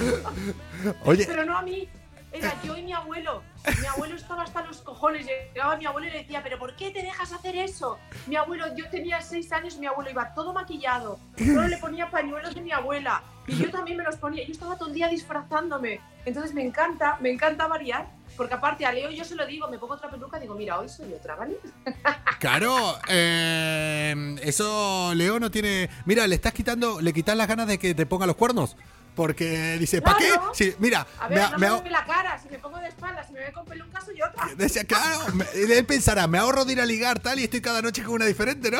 <laughs> Oye, pero no a mí. era yo y mi abuelo. Mi abuelo estaba hasta los cojones. Llegaba mi abuelo y le decía, ¿pero por qué te dejas hacer eso? Mi abuelo, yo tenía seis años mi abuelo iba todo maquillado. Solo le ponía pañuelos de mi abuela. Y yo también me los ponía. Yo estaba todo el día disfrazándome. Entonces me encanta, me encanta variar. Porque aparte a Leo yo se lo digo, me pongo otra peluca y digo, mira, hoy soy otra, ¿vale? <laughs> Claro, eh, eso Leo no tiene. Mira, le estás quitando, le quitas las ganas de que te ponga los cuernos. Porque dice, ¿para qué? Claro. Sí, mira, A me ver, ha- no me me, la cara, si me pongo de espalda, si me ve con peluca soy otra. Decía, claro, me- él pensará, me ahorro de ir a ligar tal y estoy cada noche con una diferente, ¿no?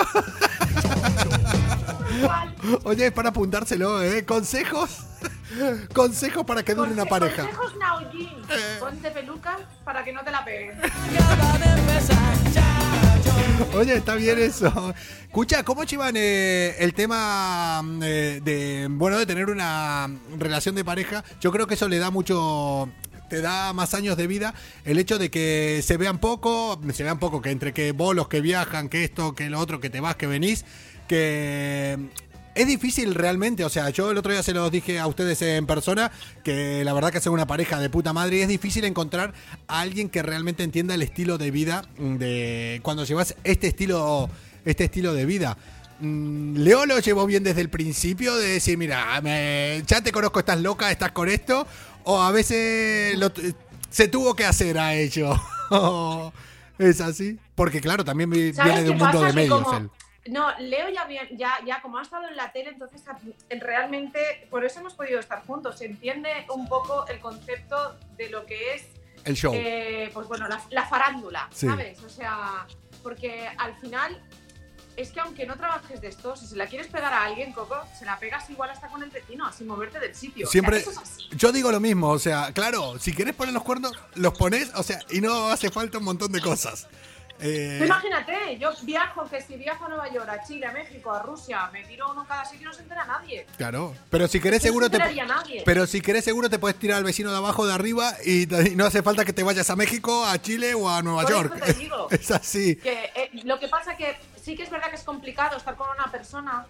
Igual. Oye, es para apuntárselo, ¿eh? Consejos. Consejos para que dure una pareja. Consejos Naojin. Eh. Ponte peluca para que no te la peguen. <laughs> Oye, está bien eso. Escucha, ¿cómo llevan eh, el tema mm, eh, de, bueno, de tener una relación de pareja? Yo creo que eso le da mucho, te da más años de vida el hecho de que se vean poco, se vean poco, que entre que vos los que viajan, que esto, que lo otro, que te vas, que venís, que es difícil realmente, o sea, yo el otro día se los dije a ustedes en persona, que la verdad que ser una pareja de puta madre y es difícil encontrar a alguien que realmente entienda el estilo de vida de cuando llevas este estilo, este estilo de vida. Mm, Leo lo llevó bien desde el principio de decir, mira, me- ya te conozco, estás loca, estás con esto, o a veces lo- se tuvo que hacer a ello. <laughs> ¿Es así? Porque claro, también vi- ¿Sabes viene de un mundo pasa? de medios como- él. No, Leo ya, bien- ya, ya como ha estado en la tele, entonces realmente por eso hemos podido estar juntos. Se entiende un poco el concepto de lo que es, El show. eh, pues bueno, la, la farándula, Sí. ¿sabes? O sea, porque al final es que aunque no trabajes de esto, si se la quieres pegar a alguien, Coco, se la pegas igual hasta con el vecino, sin moverte del sitio. O sea, Siempre, es yo digo lo mismo, o sea, claro, si querés poner los cuernos, los pones, o sea, y no hace falta un montón de cosas. Eh, imagínate, yo viajo, que si viajo a Nueva York, a Chile, a México, a Rusia, me tiro uno cada sitio y no se entera nadie. claro, pero si querés No seguro se te, nadie. pero si querés seguro te puedes tirar al vecino de abajo, de arriba y, te- y no hace falta que te vayas a México, a Chile o a Nueva Por York. te digo. <laughs> Es así. Que, eh, lo que pasa que sí que es verdad que es complicado estar con una persona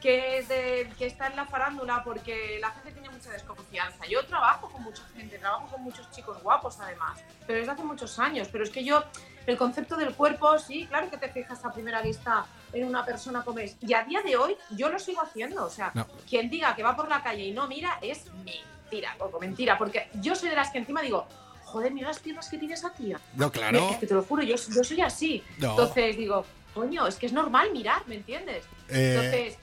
que es de, que está en la farándula porque la gente tiene mucha desconfianza. Yo trabajo con mucha gente, trabajo con muchos chicos guapos además, pero desde hace muchos años. Pero es que yo, el concepto del cuerpo, sí, claro que te fijas a primera vista en una persona como es. Y a día de hoy yo lo sigo haciendo. O sea, No. quien diga que va por la calle y no mira es mentira, poco mentira, porque yo soy de las que encima digo, joder, mira las piernas que tiene esa tía. No, claro. Es que te lo juro, yo, yo soy así. No. Entonces digo, coño, es que es normal mirar, ¿me entiendes? Eh, Entonces,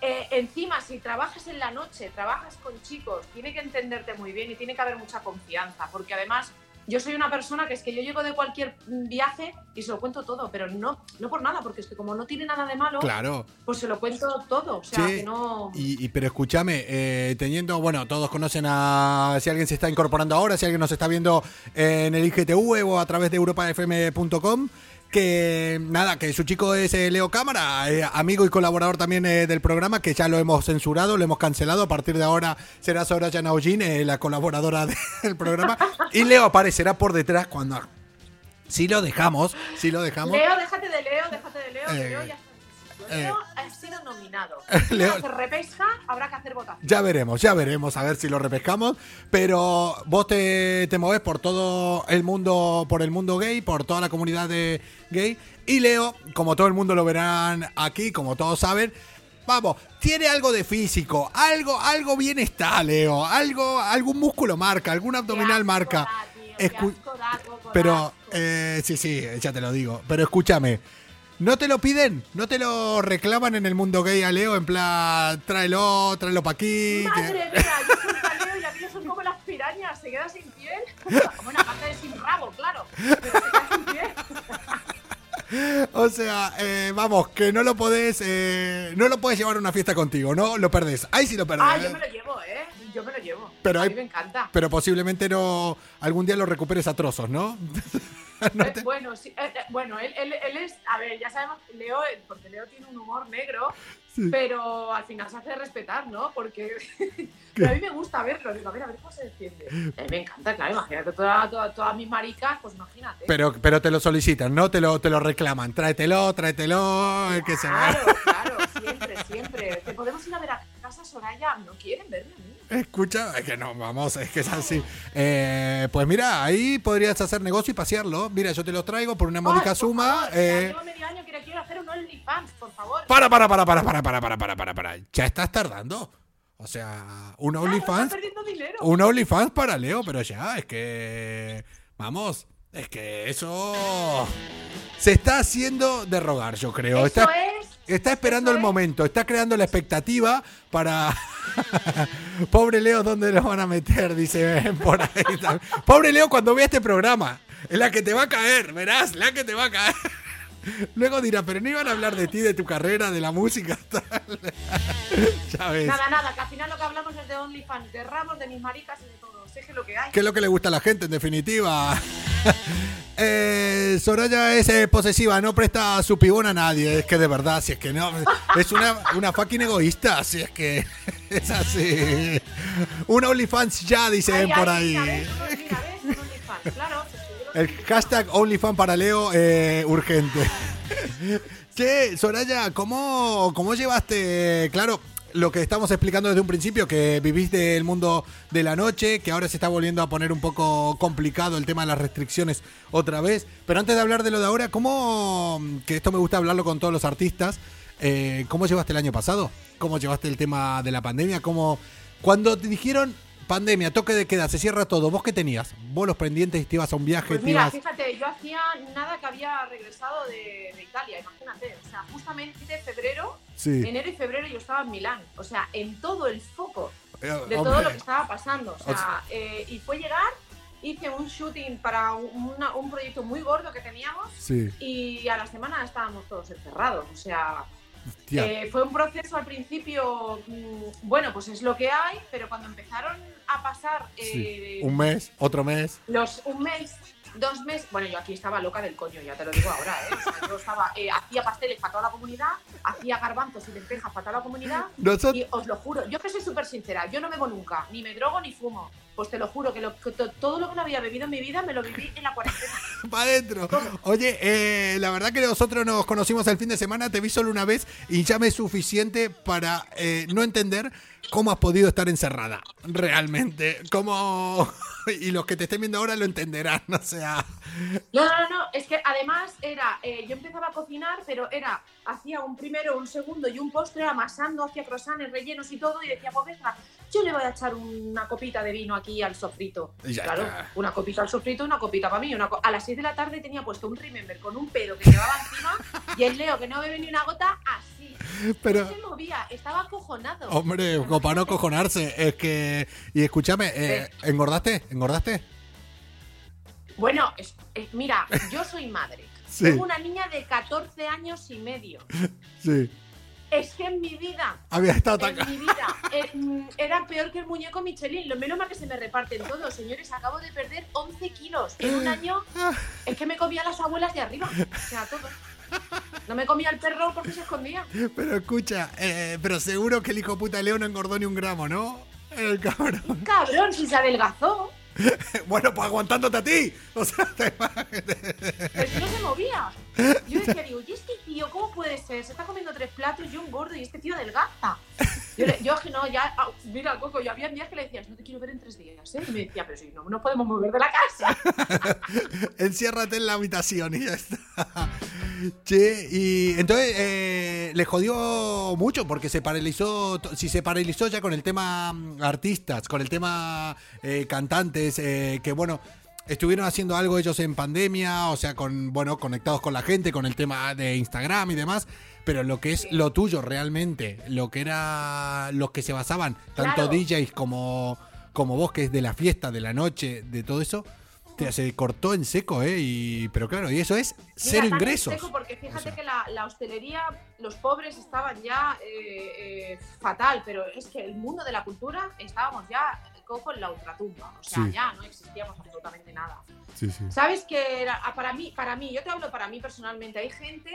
eh, encima, si trabajas en la noche, trabajas con chicos, tiene que entenderte muy bien y tiene que haber mucha confianza, porque además yo soy una persona que es que yo llego de cualquier viaje y se lo cuento todo, pero no, no por nada, porque es que como no tiene nada de malo, claro. pues se lo cuento todo. O sea, Sí, que no. Y, y- pero escúchame, eh, teniendo, bueno, todos conocen a, si alguien se está incorporando ahora, si alguien nos está viendo en el IGTV o a través de europafm.com, que nada, que su chico es eh, Leo Cámara, eh, amigo y colaborador también eh, del programa, que ya lo hemos censurado, lo hemos cancelado, a partir de ahora será Soraya Naujin, eh, la colaboradora <laughs> del programa, y Leo aparecerá por detrás cuando... Si lo dejamos, si lo dejamos... Leo, déjate de Leo, déjate de Leo, Leo ya está sitio. eh. Leo ha sido nominado. <laughs> Leo- Si se repesca, habrá que hacer votación. Ya veremos, ya veremos, a ver si lo repescamos. Pero vos te, te movés por todo el mundo, por el mundo gay, por toda la comunidad de gay. Y Leo, como todo el mundo lo verán aquí, como todos saben, vamos, tiene algo de físico, algo, algo bien está, Leo, algo, algún músculo marca, algún abdominal marca. da, tío, asco da, pero, eh, sí, sí, ya te lo digo. Pero escúchame, ¿no te lo piden? ¿No te lo reclaman en el mundo gay a Leo? En plan, tráelo, tráelo pa' aquí. que- Madre mía, yo soy paleo y aquellos son como las pirañas, se queda sin piel. Bueno, aparte de sin rabo, claro. Pero se queda sin piel. <laughs> O sea, eh, vamos, que no lo podés, eh, no lo puedes llevar a una fiesta contigo, ¿no? Lo perdés. Ahí sí lo perdés. Ah, yo me lo llevo, ¿eh? Yo me lo llevo. Pero a hay- mí me encanta. Pero posiblemente no, algún día lo recuperes a trozos, ¿no? <laughs> <laughs> No Eh, bueno, sí, eh, eh, bueno él, él- él es, a ver, ya sabemos, Leo, eh, porque Leo tiene un humor negro, pero al final se hace respetar, ¿no? Porque <laughs> a mí me gusta verlo, digo, a ver, a ver cómo se defiende. Me encanta, claro, imagínate toda- toda- todas mis maricas, pues imagínate. Pero, pero te lo solicitan, ¿no? Te lo, te lo reclaman. Tráetelo, tráetelo, el que se va. Claro, claro, siempre, siempre. Te podemos ir a ver a casa Soraya, no quieren verme. Escucha, es que no, vamos, es que es así. Eh, pues mira, ahí podrías hacer negocio y pasearlo. Mira, yo te lo traigo por una módica suma. eh, Llevo medio año que le quiero hacer un OnlyFans, por favor. para, para, para, para, para, para, para, para, para, para. Ya estás tardando. O sea, un OnlyFans. está perdiendo dinero. Un OnlyFans para Leo, pero ya, es que. Vamos, es que eso. Se está haciendo de rogar, yo creo. Eso está, es. Está esperando el momento, está creando la expectativa para. <laughs> Pobre Leo, ¿dónde lo van a meter? Dice <laughs> por ahí. Pobre Leo, cuando vea este programa, es la que te va a caer, verás, la que te va a caer. Luego dirá, pero no iban a hablar de ti, de tu carrera, de la música. <laughs> tal. ya ves. Nada, nada, que al final lo que hablamos es de OnlyFans, de ramos, de mis maricas y de todo. Sé que es lo que hay. ¿Qué es lo que le gusta a la gente, en definitiva? <laughs> eh, Soraya es eh, posesiva, no presta su pibón a nadie. Es que de verdad, si es que no. Es una, una fucking egoísta, si es que <laughs> es así. Un OnlyFans ya, dicen por ahí. Mira, ¿ves? Mira, ¿ves? Un OnlyFans, claro. El hashtag OnlyFans para Leo eh, urgente. <laughs> Che, Soraya, ¿cómo, ¿cómo llevaste, claro, lo que estamos explicando desde un principio, que viviste el mundo de la noche, que ahora se está volviendo a poner un poco complicado el tema de las restricciones otra vez? Pero antes de hablar de lo de ahora, ¿cómo, que esto me gusta hablarlo con todos los artistas, eh, ¿cómo llevaste el año pasado? ¿Cómo llevaste el tema de la pandemia? ¿Cómo, cuando te dijeron... Pandemia, toque de queda, se cierra todo. ¿Vos qué tenías? ¿Vos los pendientes te ibas a un viaje? Pues mira, ibas- fíjate, yo hacía nada que había regresado de, de Italia, imagínate. O sea, justamente febrero, Sí. enero y febrero yo estaba en Milán. O sea, en todo el foco Eh, de hombre. todo lo que estaba pasando. O sea, eh, y fue llegar, hice un shooting para un, una- un proyecto muy gordo que teníamos Sí, y a la semana estábamos todos encerrados. O sea, eh, fue un proceso al principio, mm, bueno, pues es lo que hay, pero cuando empezaron a pasar sí. eh, Un mes, otro mes. los un mes, dos meses, bueno, yo aquí estaba loca del coño, ya te lo digo ahora, ¿eh? O sea, yo estaba, eh, hacía pasteles para toda la comunidad, hacía garbanzos y lentejas para toda la comunidad. Y os lo juro, yo que soy súper sincera, yo no bebo nunca, ni me drogo ni fumo. Pues te lo juro que, lo- que to- todo lo que no había bebido en mi vida me lo viví en la cuarentena. <laughs> para adentro. Oye, eh, la verdad que nosotros nos conocimos el fin de semana, te vi solo una vez y ya me es suficiente para eh, no entender cómo has podido estar encerrada. Realmente. Cómo... <laughs> Y los que te estén viendo ahora lo entenderán, <laughs> o sea... No, no, no, es que además era, eh, yo empezaba a cocinar, pero era, hacía un primero, un segundo y un postre, amasando, hacía croissants, rellenos y todo, y decía, pues venga, yo le voy a echar una copita de vino aquí al sofrito. Ya claro, está. una copita al sofrito, una copita para mí. Una co- a las 6 de la tarde tenía puesto un remember con un pedo que llevaba encima y el Leo, que no bebe ni una gota, así. Pero... No se movía, estaba acojonado. Hombre, para no cojonarse, es que... Y escúchame, eh, ¿engordaste? ¿Engordaste? Bueno, es- es- mira, yo soy madre. <laughs> Sí. Tengo una niña de 14 años y medio. Sí. Es que en mi vida Había estado tan... En mi vida eh, mm, era peor que el muñeco Michelin. Lo menos mal que se me reparten todos, señores. Acabo de perder 11 kilos en un <gasps> año. Es que me comía las abuelas de arriba. O sea, todo. No me comía el perro porque se escondía. Pero escucha, eh, pero seguro que el hijo puta de Leo no engordó ni un gramo, ¿no? El cabrón. Cabrón, si se adelgazó. <laughs> Bueno, pues aguantándote a ti. O sea, te- Pero si no se movía. Yo decía, digo, ¿y este tío cómo puede ser? Se está comiendo tres platos y un gordo y este tío adelgaza. Yo, le- yo no, ya, ah, mira, Coco, yo había días que le decías, no te quiero ver en tres días, ¿eh? Y me decía, pero si no nos podemos mover de la casa. <laughs> enciérrate en la habitación y ya está. Che, y entonces eh, le jodió mucho porque se paralizó, si se paralizó ya con el tema mm, artistas, con el tema eh, cantantes, eh, que bueno, estuvieron haciendo algo ellos en pandemia, o sea, con, bueno, conectados con la gente, con el tema de Instagram y demás, pero lo que es lo tuyo realmente, lo que era, los que se basaban, tanto Claro. DJs como, como vos, que es de la fiesta, de la noche, de todo eso, se cortó en seco, ¿eh? Y, pero claro, y eso es cero Mira, ingresos. seco porque fíjate O sea. que la, la hostelería, los pobres estaban ya eh, eh, fatal, pero es que el mundo de la cultura estábamos ya cojo en la ultratumba. O sea, Sí. ya no existíamos absolutamente nada. Sí, sí. ¿Sabes que era- ah, para mí, para mí, yo te hablo para mí personalmente, hay gente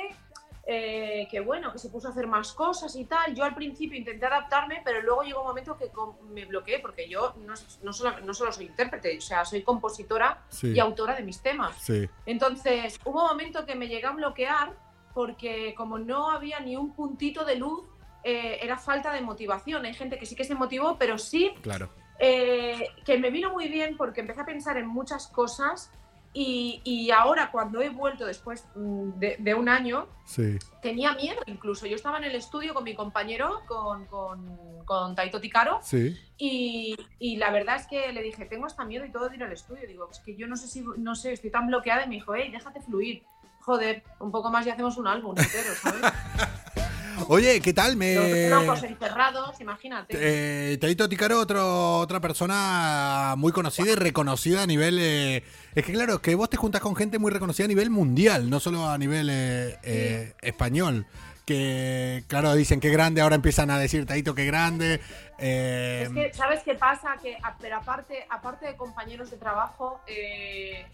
eh, que bueno, que se puso a hacer más cosas y tal. Yo al principio intenté adaptarme, pero luego llegó un momento que me bloqueé porque yo no, no solo, no solo soy intérprete, o sea, soy compositora Sí. y autora de mis temas. Sí. Entonces, hubo un momento que me llegué a bloquear porque como no había ni un puntito de luz eh, era falta de motivación. Hay gente que sí que se motivó, pero sí Claro. eh, que me vino muy bien porque empecé a pensar en muchas cosas y, y ahora cuando he vuelto después mm, de, de un año, Sí. tenía miedo incluso. Yo estaba en el estudio con mi compañero, con, con, con Taito Ticaro, Sí. y, y la verdad es que le dije, tengo hasta miedo y todo de ir al estudio. Digo, es que yo no sé si, no sé, estoy tan bloqueada y me dijo, hey, déjate fluir. Joder, un poco más y hacemos un álbum entero, ¿sabes? <laughs> Oye, ¿qué tal? Me... Los locos encerrados, imagínate. Eh, Taito Ticaro, otro, otra persona muy conocida y reconocida a nivel. eh, es que, claro, que vos te juntás con gente muy reconocida a nivel mundial, no solo a nivel eh, eh, español. Que, claro, dicen que grande, ahora empiezan a decir Taito que grande. Es que, ¿sabes qué pasa? Que, pero aparte, aparte de compañeros de trabajo, eh,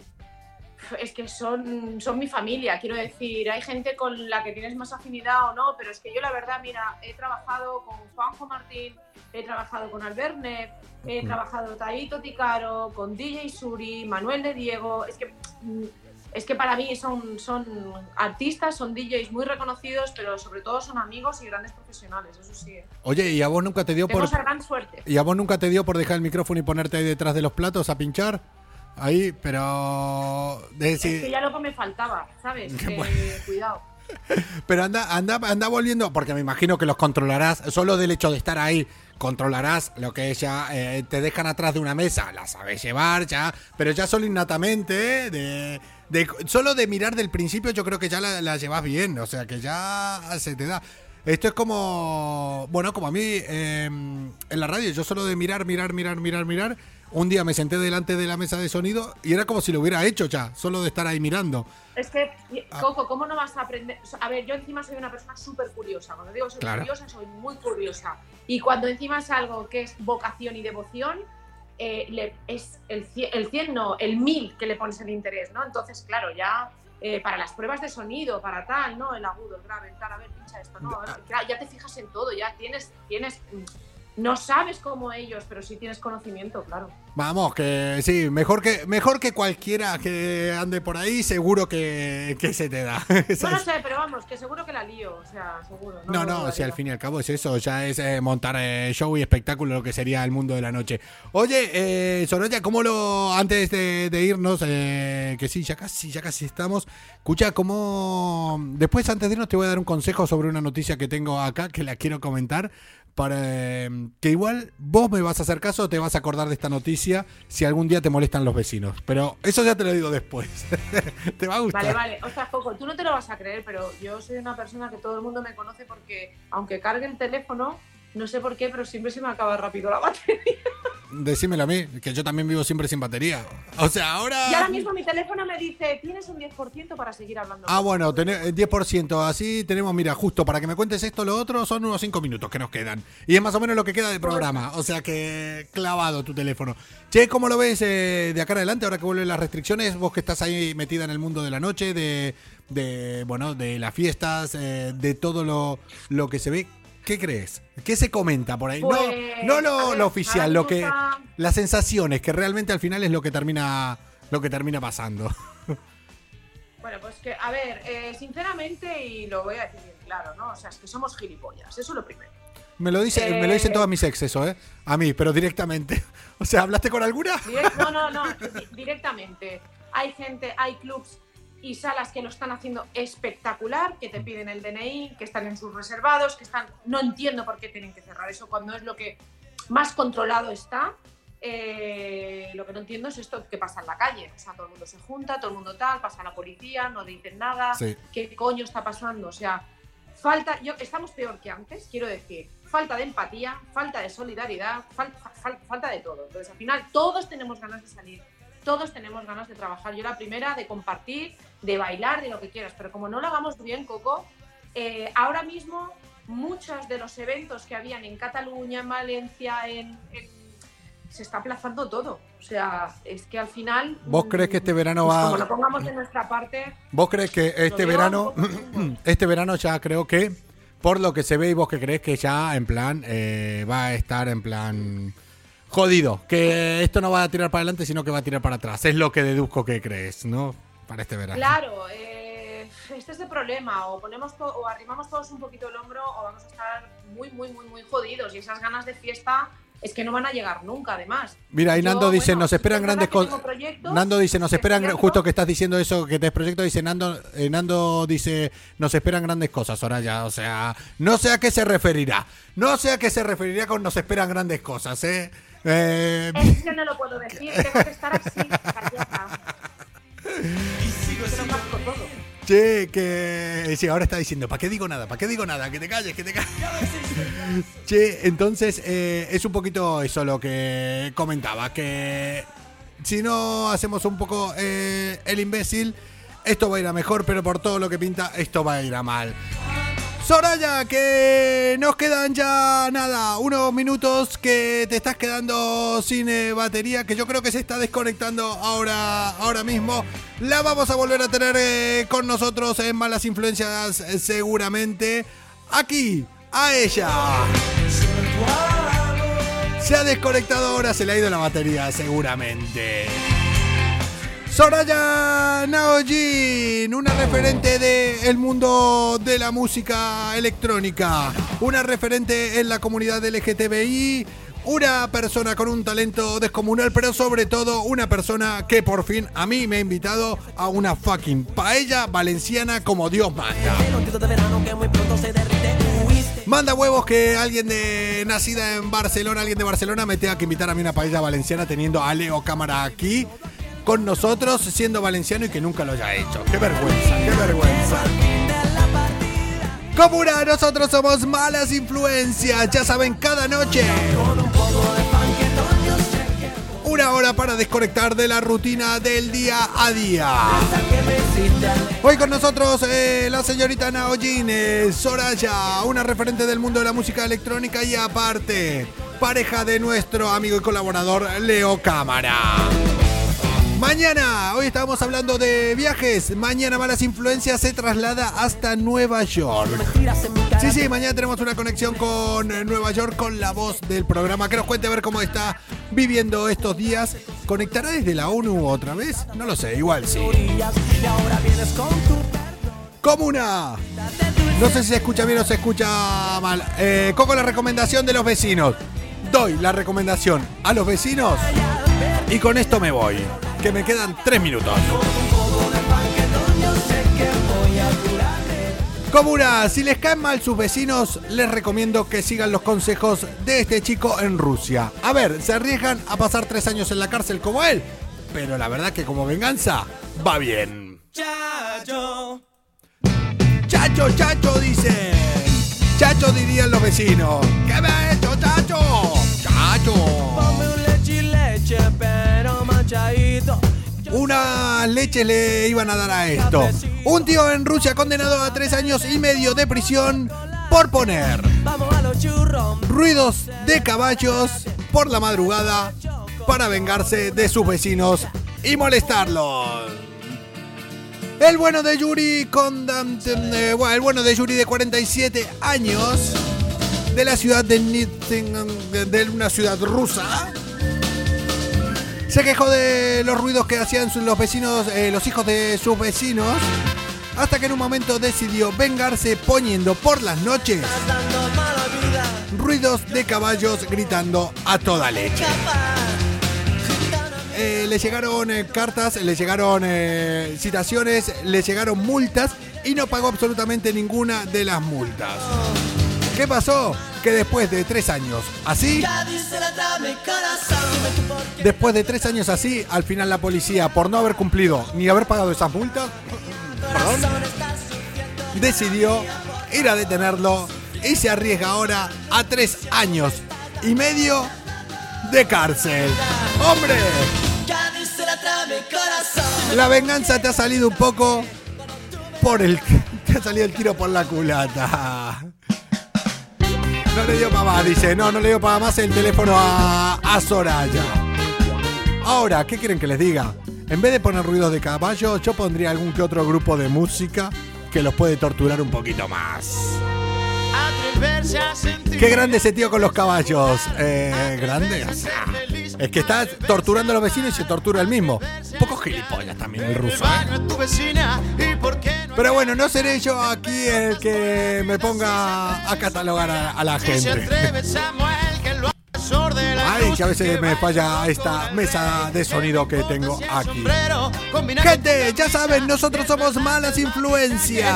es que son, son mi familia, quiero decir, hay gente con la que tienes más afinidad o no, pero es que yo la verdad, mira, he trabajado con Juanjo Martín, he trabajado con Alberne, he Ujú. trabajado Taito Ticaro, con DJ Suri, Manuel de Diego, es que... mm, Es que para mí son, son artistas, son DJs muy reconocidos, pero sobre todo son amigos y grandes profesionales, eso sí. oye, ¿y a vos nunca te dio Tengo por. gran suerte. ¿Y a vos nunca te dio por dejar el micrófono y ponerte ahí detrás de los platos a pinchar? Ahí, pero. de Es que decir- ya lo que me faltaba, ¿sabes? <laughs> Qué Eh, bueno. cuidado. <laughs> Pero anda, anda, anda volviendo, porque me imagino que los controlarás, solo del hecho de estar ahí, controlarás lo que ya eh, te dejan atrás de una mesa, la sabes llevar ya, pero ya solo innatamente, ¿eh? de, de- solo de mirar del principio yo creo que ya la, la llevas bien, o sea que ya se te da. Esto es como, bueno, como a mí eh, en la radio, yo solo de mirar, mirar, mirar, mirar, mirar, un día me senté delante de la mesa de sonido y era como si lo hubiera hecho ya, solo de estar ahí mirando. Es que, Ah. Coco, ¿cómo no vas a aprender? O sea, A ver, yo encima soy una persona súper curiosa. Cuando digo soy Claro. curiosa, soy muy curiosa. Y cuando encima es algo que es vocación y devoción, eh, le- es el 100, el 100 no, el 1000 que le pones el interés, ¿no? Entonces, claro, ya eh, para las pruebas de sonido, para tal, ¿no? El agudo, el grave, el tal, a ver, pincha esto, ¿no? Ya te fijas en todo, ya tienes, tienes, mm, no sabes como ellos, pero sí tienes conocimiento, claro. Vamos, que sí, mejor que mejor que cualquiera que ande por ahí, seguro que, que se te da. <laughs> No lo sé, pero vamos, que seguro que la lío, o sea, seguro. No, no, si al fin y al cabo es eso, ya es eh, montar eh, show y espectáculo, lo que sería el mundo de la noche. Oye, eh, Soraya, ¿cómo lo, antes de, de irnos, eh, que sí, ya casi, ya casi estamos, escucha, ¿cómo, después antes de irnos te voy a dar un consejo sobre una noticia que tengo acá, que la quiero comentar, para eh, que igual vos me vas a hacer caso, te vas a acordar de esta noticia si algún día te molestan los vecinos, pero eso ya te lo digo después, <laughs> te va a gustar. Vale, vale. O sea, tú no te lo vas a creer, pero yo soy una persona que todo el mundo me conoce porque, aunque cargue el teléfono, no sé por qué, pero siempre se me acaba rápido la batería. Decímelo a mí, que yo también vivo siempre sin batería. O sea, ahora... Y ahora mismo mi teléfono me dice, tienes un 10% para seguir hablando. Ah, bueno, tené- eh, 10%. Así tenemos, mira, justo para que me cuentes esto, lo otro, son unos 5 minutos que nos quedan. Y es más o menos lo que queda de programa. O sea que clavado tu teléfono. Che, ¿cómo lo ves eh, de acá adelante ahora que vuelven las restricciones? Vos que estás ahí metida en el mundo de la noche, de, de bueno, de las fiestas, eh, de todo lo, lo que se ve. ¿Qué crees? ¿Qué se comenta por ahí? Pues, no no a lo, ver, lo oficial, lo que las sensaciones, que realmente al final es lo que termina lo que termina pasando. <laughs> Bueno, pues que, a ver, eh, sinceramente, y lo voy a decir bien claro, ¿no? O sea, es que somos gilipollas, eso es lo primero. Me lo dice, me lo dicen Eh. todas mis ex eso, ¿eh? A mí, pero directamente. <laughs> O sea, ¿hablaste con alguna? Direct- no, no, no, di- directamente. Hay gente, hay clubs y salas que lo están haciendo espectacular, que te piden el DNI, que están en sus reservados, que están... No entiendo por qué tienen que cerrar eso cuando es lo que más controlado está. Eh, lo que no entiendo es esto que pasa en la calle. O sea, todo el mundo se junta, todo el mundo tal, pasa la policía, no dicen nada. Sí. ¿Qué coño está pasando? O sea, falta, yo, estamos peor que antes, quiero decir, falta de empatía, falta de solidaridad, fal- fal- falta de todo. Entonces, al final, todos tenemos ganas de salir, todos tenemos ganas de trabajar. Yo la primera, de compartir, de bailar, de lo que quieras, pero como no lo hagamos bien, Coco, eh, ahora mismo muchos de los eventos que habían en Cataluña, en Valencia, en, en- se está aplazando todo. O sea, es que al final... ¿Vos crees que este verano pues va- Como lo pongamos de nuestra parte, ¿Vos crees que este verano, <clears throat> este verano ya creo que, por lo que se ve y vos que crees que ya en plan, eh, va a estar en plan jodido? Que esto no va a tirar para adelante, sino que va a tirar para atrás. Es lo que deduzco que crees, ¿no? Para este verano. Claro, eh, este es el problema, o ponemos o arrimamos todos un poquito el hombro o vamos a estar muy, muy, muy, muy jodidos. Y esas ganas de fiesta es que no van a llegar nunca, además. Mira, y Yo, Nando dice, bueno, nos esperan es grandes cosas. Nando dice, nos es esperan, justo que estás diciendo eso, que te proyecto, dice Nando, eh, Nando dice, nos esperan grandes cosas, Soraya, o sea, no sé a qué se referirá, no sé a qué se referiría con nos esperan grandes cosas, ¿eh? Eh, Es que no lo puedo decir, tengo que estar así, <laughs> callada. Che, que. Sí, ahora está diciendo, ¿para qué digo nada? ¿Para qué digo nada? Que te calles, que te calles. <laughs> che, entonces eh, es un poquito eso lo que comentaba, que si no hacemos un poco eh, el imbécil, esto va a ir a mejor, pero por todo lo que pinta, esto va a ir a mal. Soraya, que nos quedan ya nada, unos minutos que te estás quedando sin eh, batería, que yo creo que se está desconectando ahora, ahora mismo. La vamos a volver a tener eh, con nosotros en Malas Influencias eh, seguramente. Aquí, a ella. Se ha desconectado ahora, se le ha ido la batería seguramente. Soraya Naojin, una referente del mundo de la música electrónica, una referente en la comunidad LGTBI, una persona con un talento descomunal, pero sobre todo una persona que por fin a mí me ha invitado a una fucking paella valenciana como Dios manda. Manda huevos que alguien de nacida en Barcelona, alguien de Barcelona me tenga que invitar a mí una paella valenciana teniendo a Leo Cámara aquí con nosotros siendo valenciano y que nunca lo haya hecho. Qué vergüenza, qué vergüenza. Comuna, nosotros somos malas influencias, ya saben, cada noche. Una hora para desconectar de la rutina del día a día. Hoy con nosotros eh, la señorita Naojin eh, Soraya, una referente del mundo de la música electrónica y aparte, pareja de nuestro amigo y colaborador Leo Cámara. Mañana, hoy estábamos hablando de viajes. Mañana Malas Influencias se traslada hasta Nueva York. Sí, sí, mañana tenemos una conexión con eh, Nueva York con la voz del programa. Que nos cuente a ver cómo está viviendo estos días. ¿Conectará desde la ONU otra vez? No lo sé, igual sí. Comuna. No sé si se escucha bien o se escucha mal. Eh, Coco, la recomendación de los vecinos. Doy la recomendación a los vecinos y con esto me voy. Que me quedan tres minutos. Comuna, si les caen mal sus vecinos, les recomiendo que sigan los consejos de este chico en Rusia. A ver, se arriesgan a pasar tres años en la cárcel como él, pero la verdad que como venganza va bien. Chacho, Chacho, chacho, dice. Chacho dirían los vecinos. ¿Qué me ha hecho, chacho? Chacho. ponme un leche y leche. Unas leches le iban a dar a esto. Un tío en Rusia condenado a tres años y medio de prisión por poner ruidos de caballos por la madrugada para vengarse de sus vecinos y molestarlos. El bueno de Yuri con eh, bueno, el bueno de Yuri de 47 años de la ciudad de Nizhny- de una ciudad rusa. Se quejó de los ruidos que hacían los vecinos, eh, los hijos de sus vecinos, hasta que en un momento decidió vengarse poniendo por las noches ruidos de caballos gritando a toda leche. Eh, le llegaron eh, cartas, le llegaron citaciones, le llegaron multas y no pagó absolutamente ninguna de las multas. ¿Qué pasó? Que después de tres años así, después de tres años así, al final la policía, por no haber cumplido ni haber pagado esas multas, decidió ir a detenerlo y se arriesga ahora a tres años y medio de cárcel. ¡Hombre! La venganza te ha salido un poco por el. <laughs> Te ha salido el tiro por la culata. No le dio para más, dice. No, no le dio para más el teléfono a, a Soraya. Ahora, ¿qué quieren que les diga? En vez de poner ruidos de caballo, yo pondría algún que otro grupo de música que los puede torturar un poquito más. Qué grande ese tío con los caballos. Eh, grande. es que está torturando a los vecinos y se tortura él mismo. Un poco gilipollas también el ruso. ¿eh? Pero bueno, no seré yo aquí el que me ponga a catalogar a, a la gente. Ay, que a veces me falla esta mesa de sonido que tengo aquí. Gente, ya saben, nosotros somos malas influencias.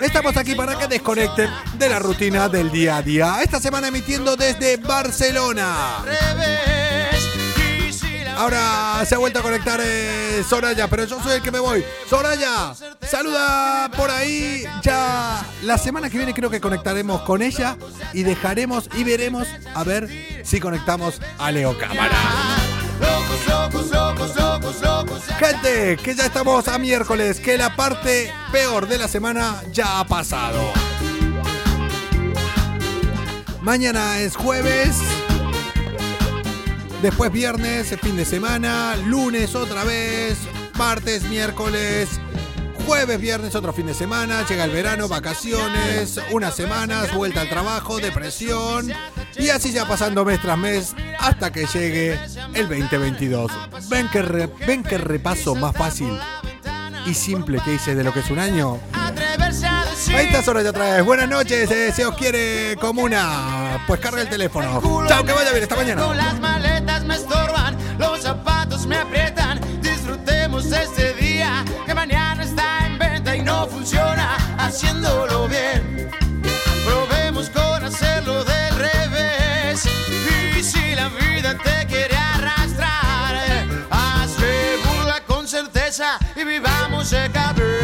Estamos aquí para que desconecten de la rutina del día a día. Esta semana emitiendo desde Barcelona. Ahora se ha vuelto a conectar eh, Soraya, pero yo soy el que me voy. Soraya, saluda por ahí. Ya la semana que viene creo que conectaremos con ella y dejaremos y veremos a ver si conectamos a Leo Cámara. Gente, que ya estamos a miércoles, que la parte peor de la semana ya ha pasado. Mañana es jueves. Después viernes, fin de semana, lunes otra vez, martes, miércoles, jueves, viernes, otro fin de semana, llega el verano, vacaciones, unas semanas, vuelta al trabajo, depresión y así ya pasando mes tras mes hasta que llegue el 2022. ¿Ven que, ven que repaso más fácil y simple que hice de lo que es un año? Ahí está Soraya otra vez. Buenas noches, eh, se os quiere comuna. Pues carga el teléfono. Chao, que vaya bien, hasta mañana. Las maletas me estorban, los zapatos me aprietan. Disfrutemos de este día que mañana está en venta y no funciona haciéndolo bien. Probemos con hacerlo del revés. Y si la vida te quiere arrastrar, hazle burla con certeza y vivamos de cabeza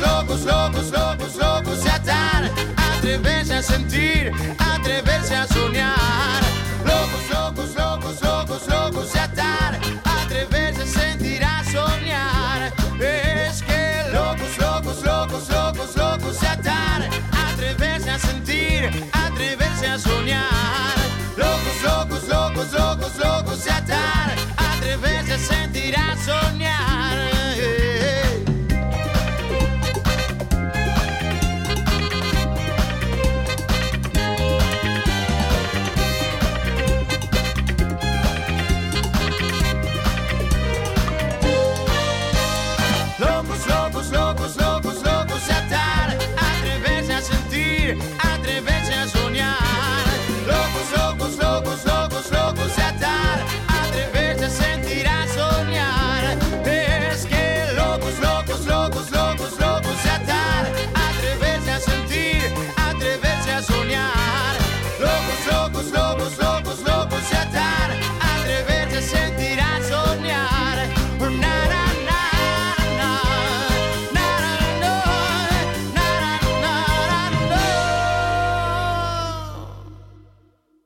locos, locos, locos, locos se atar, atreverse a sentir, atreverse a soñar. Locos, locos, locos, locos, locos se atar.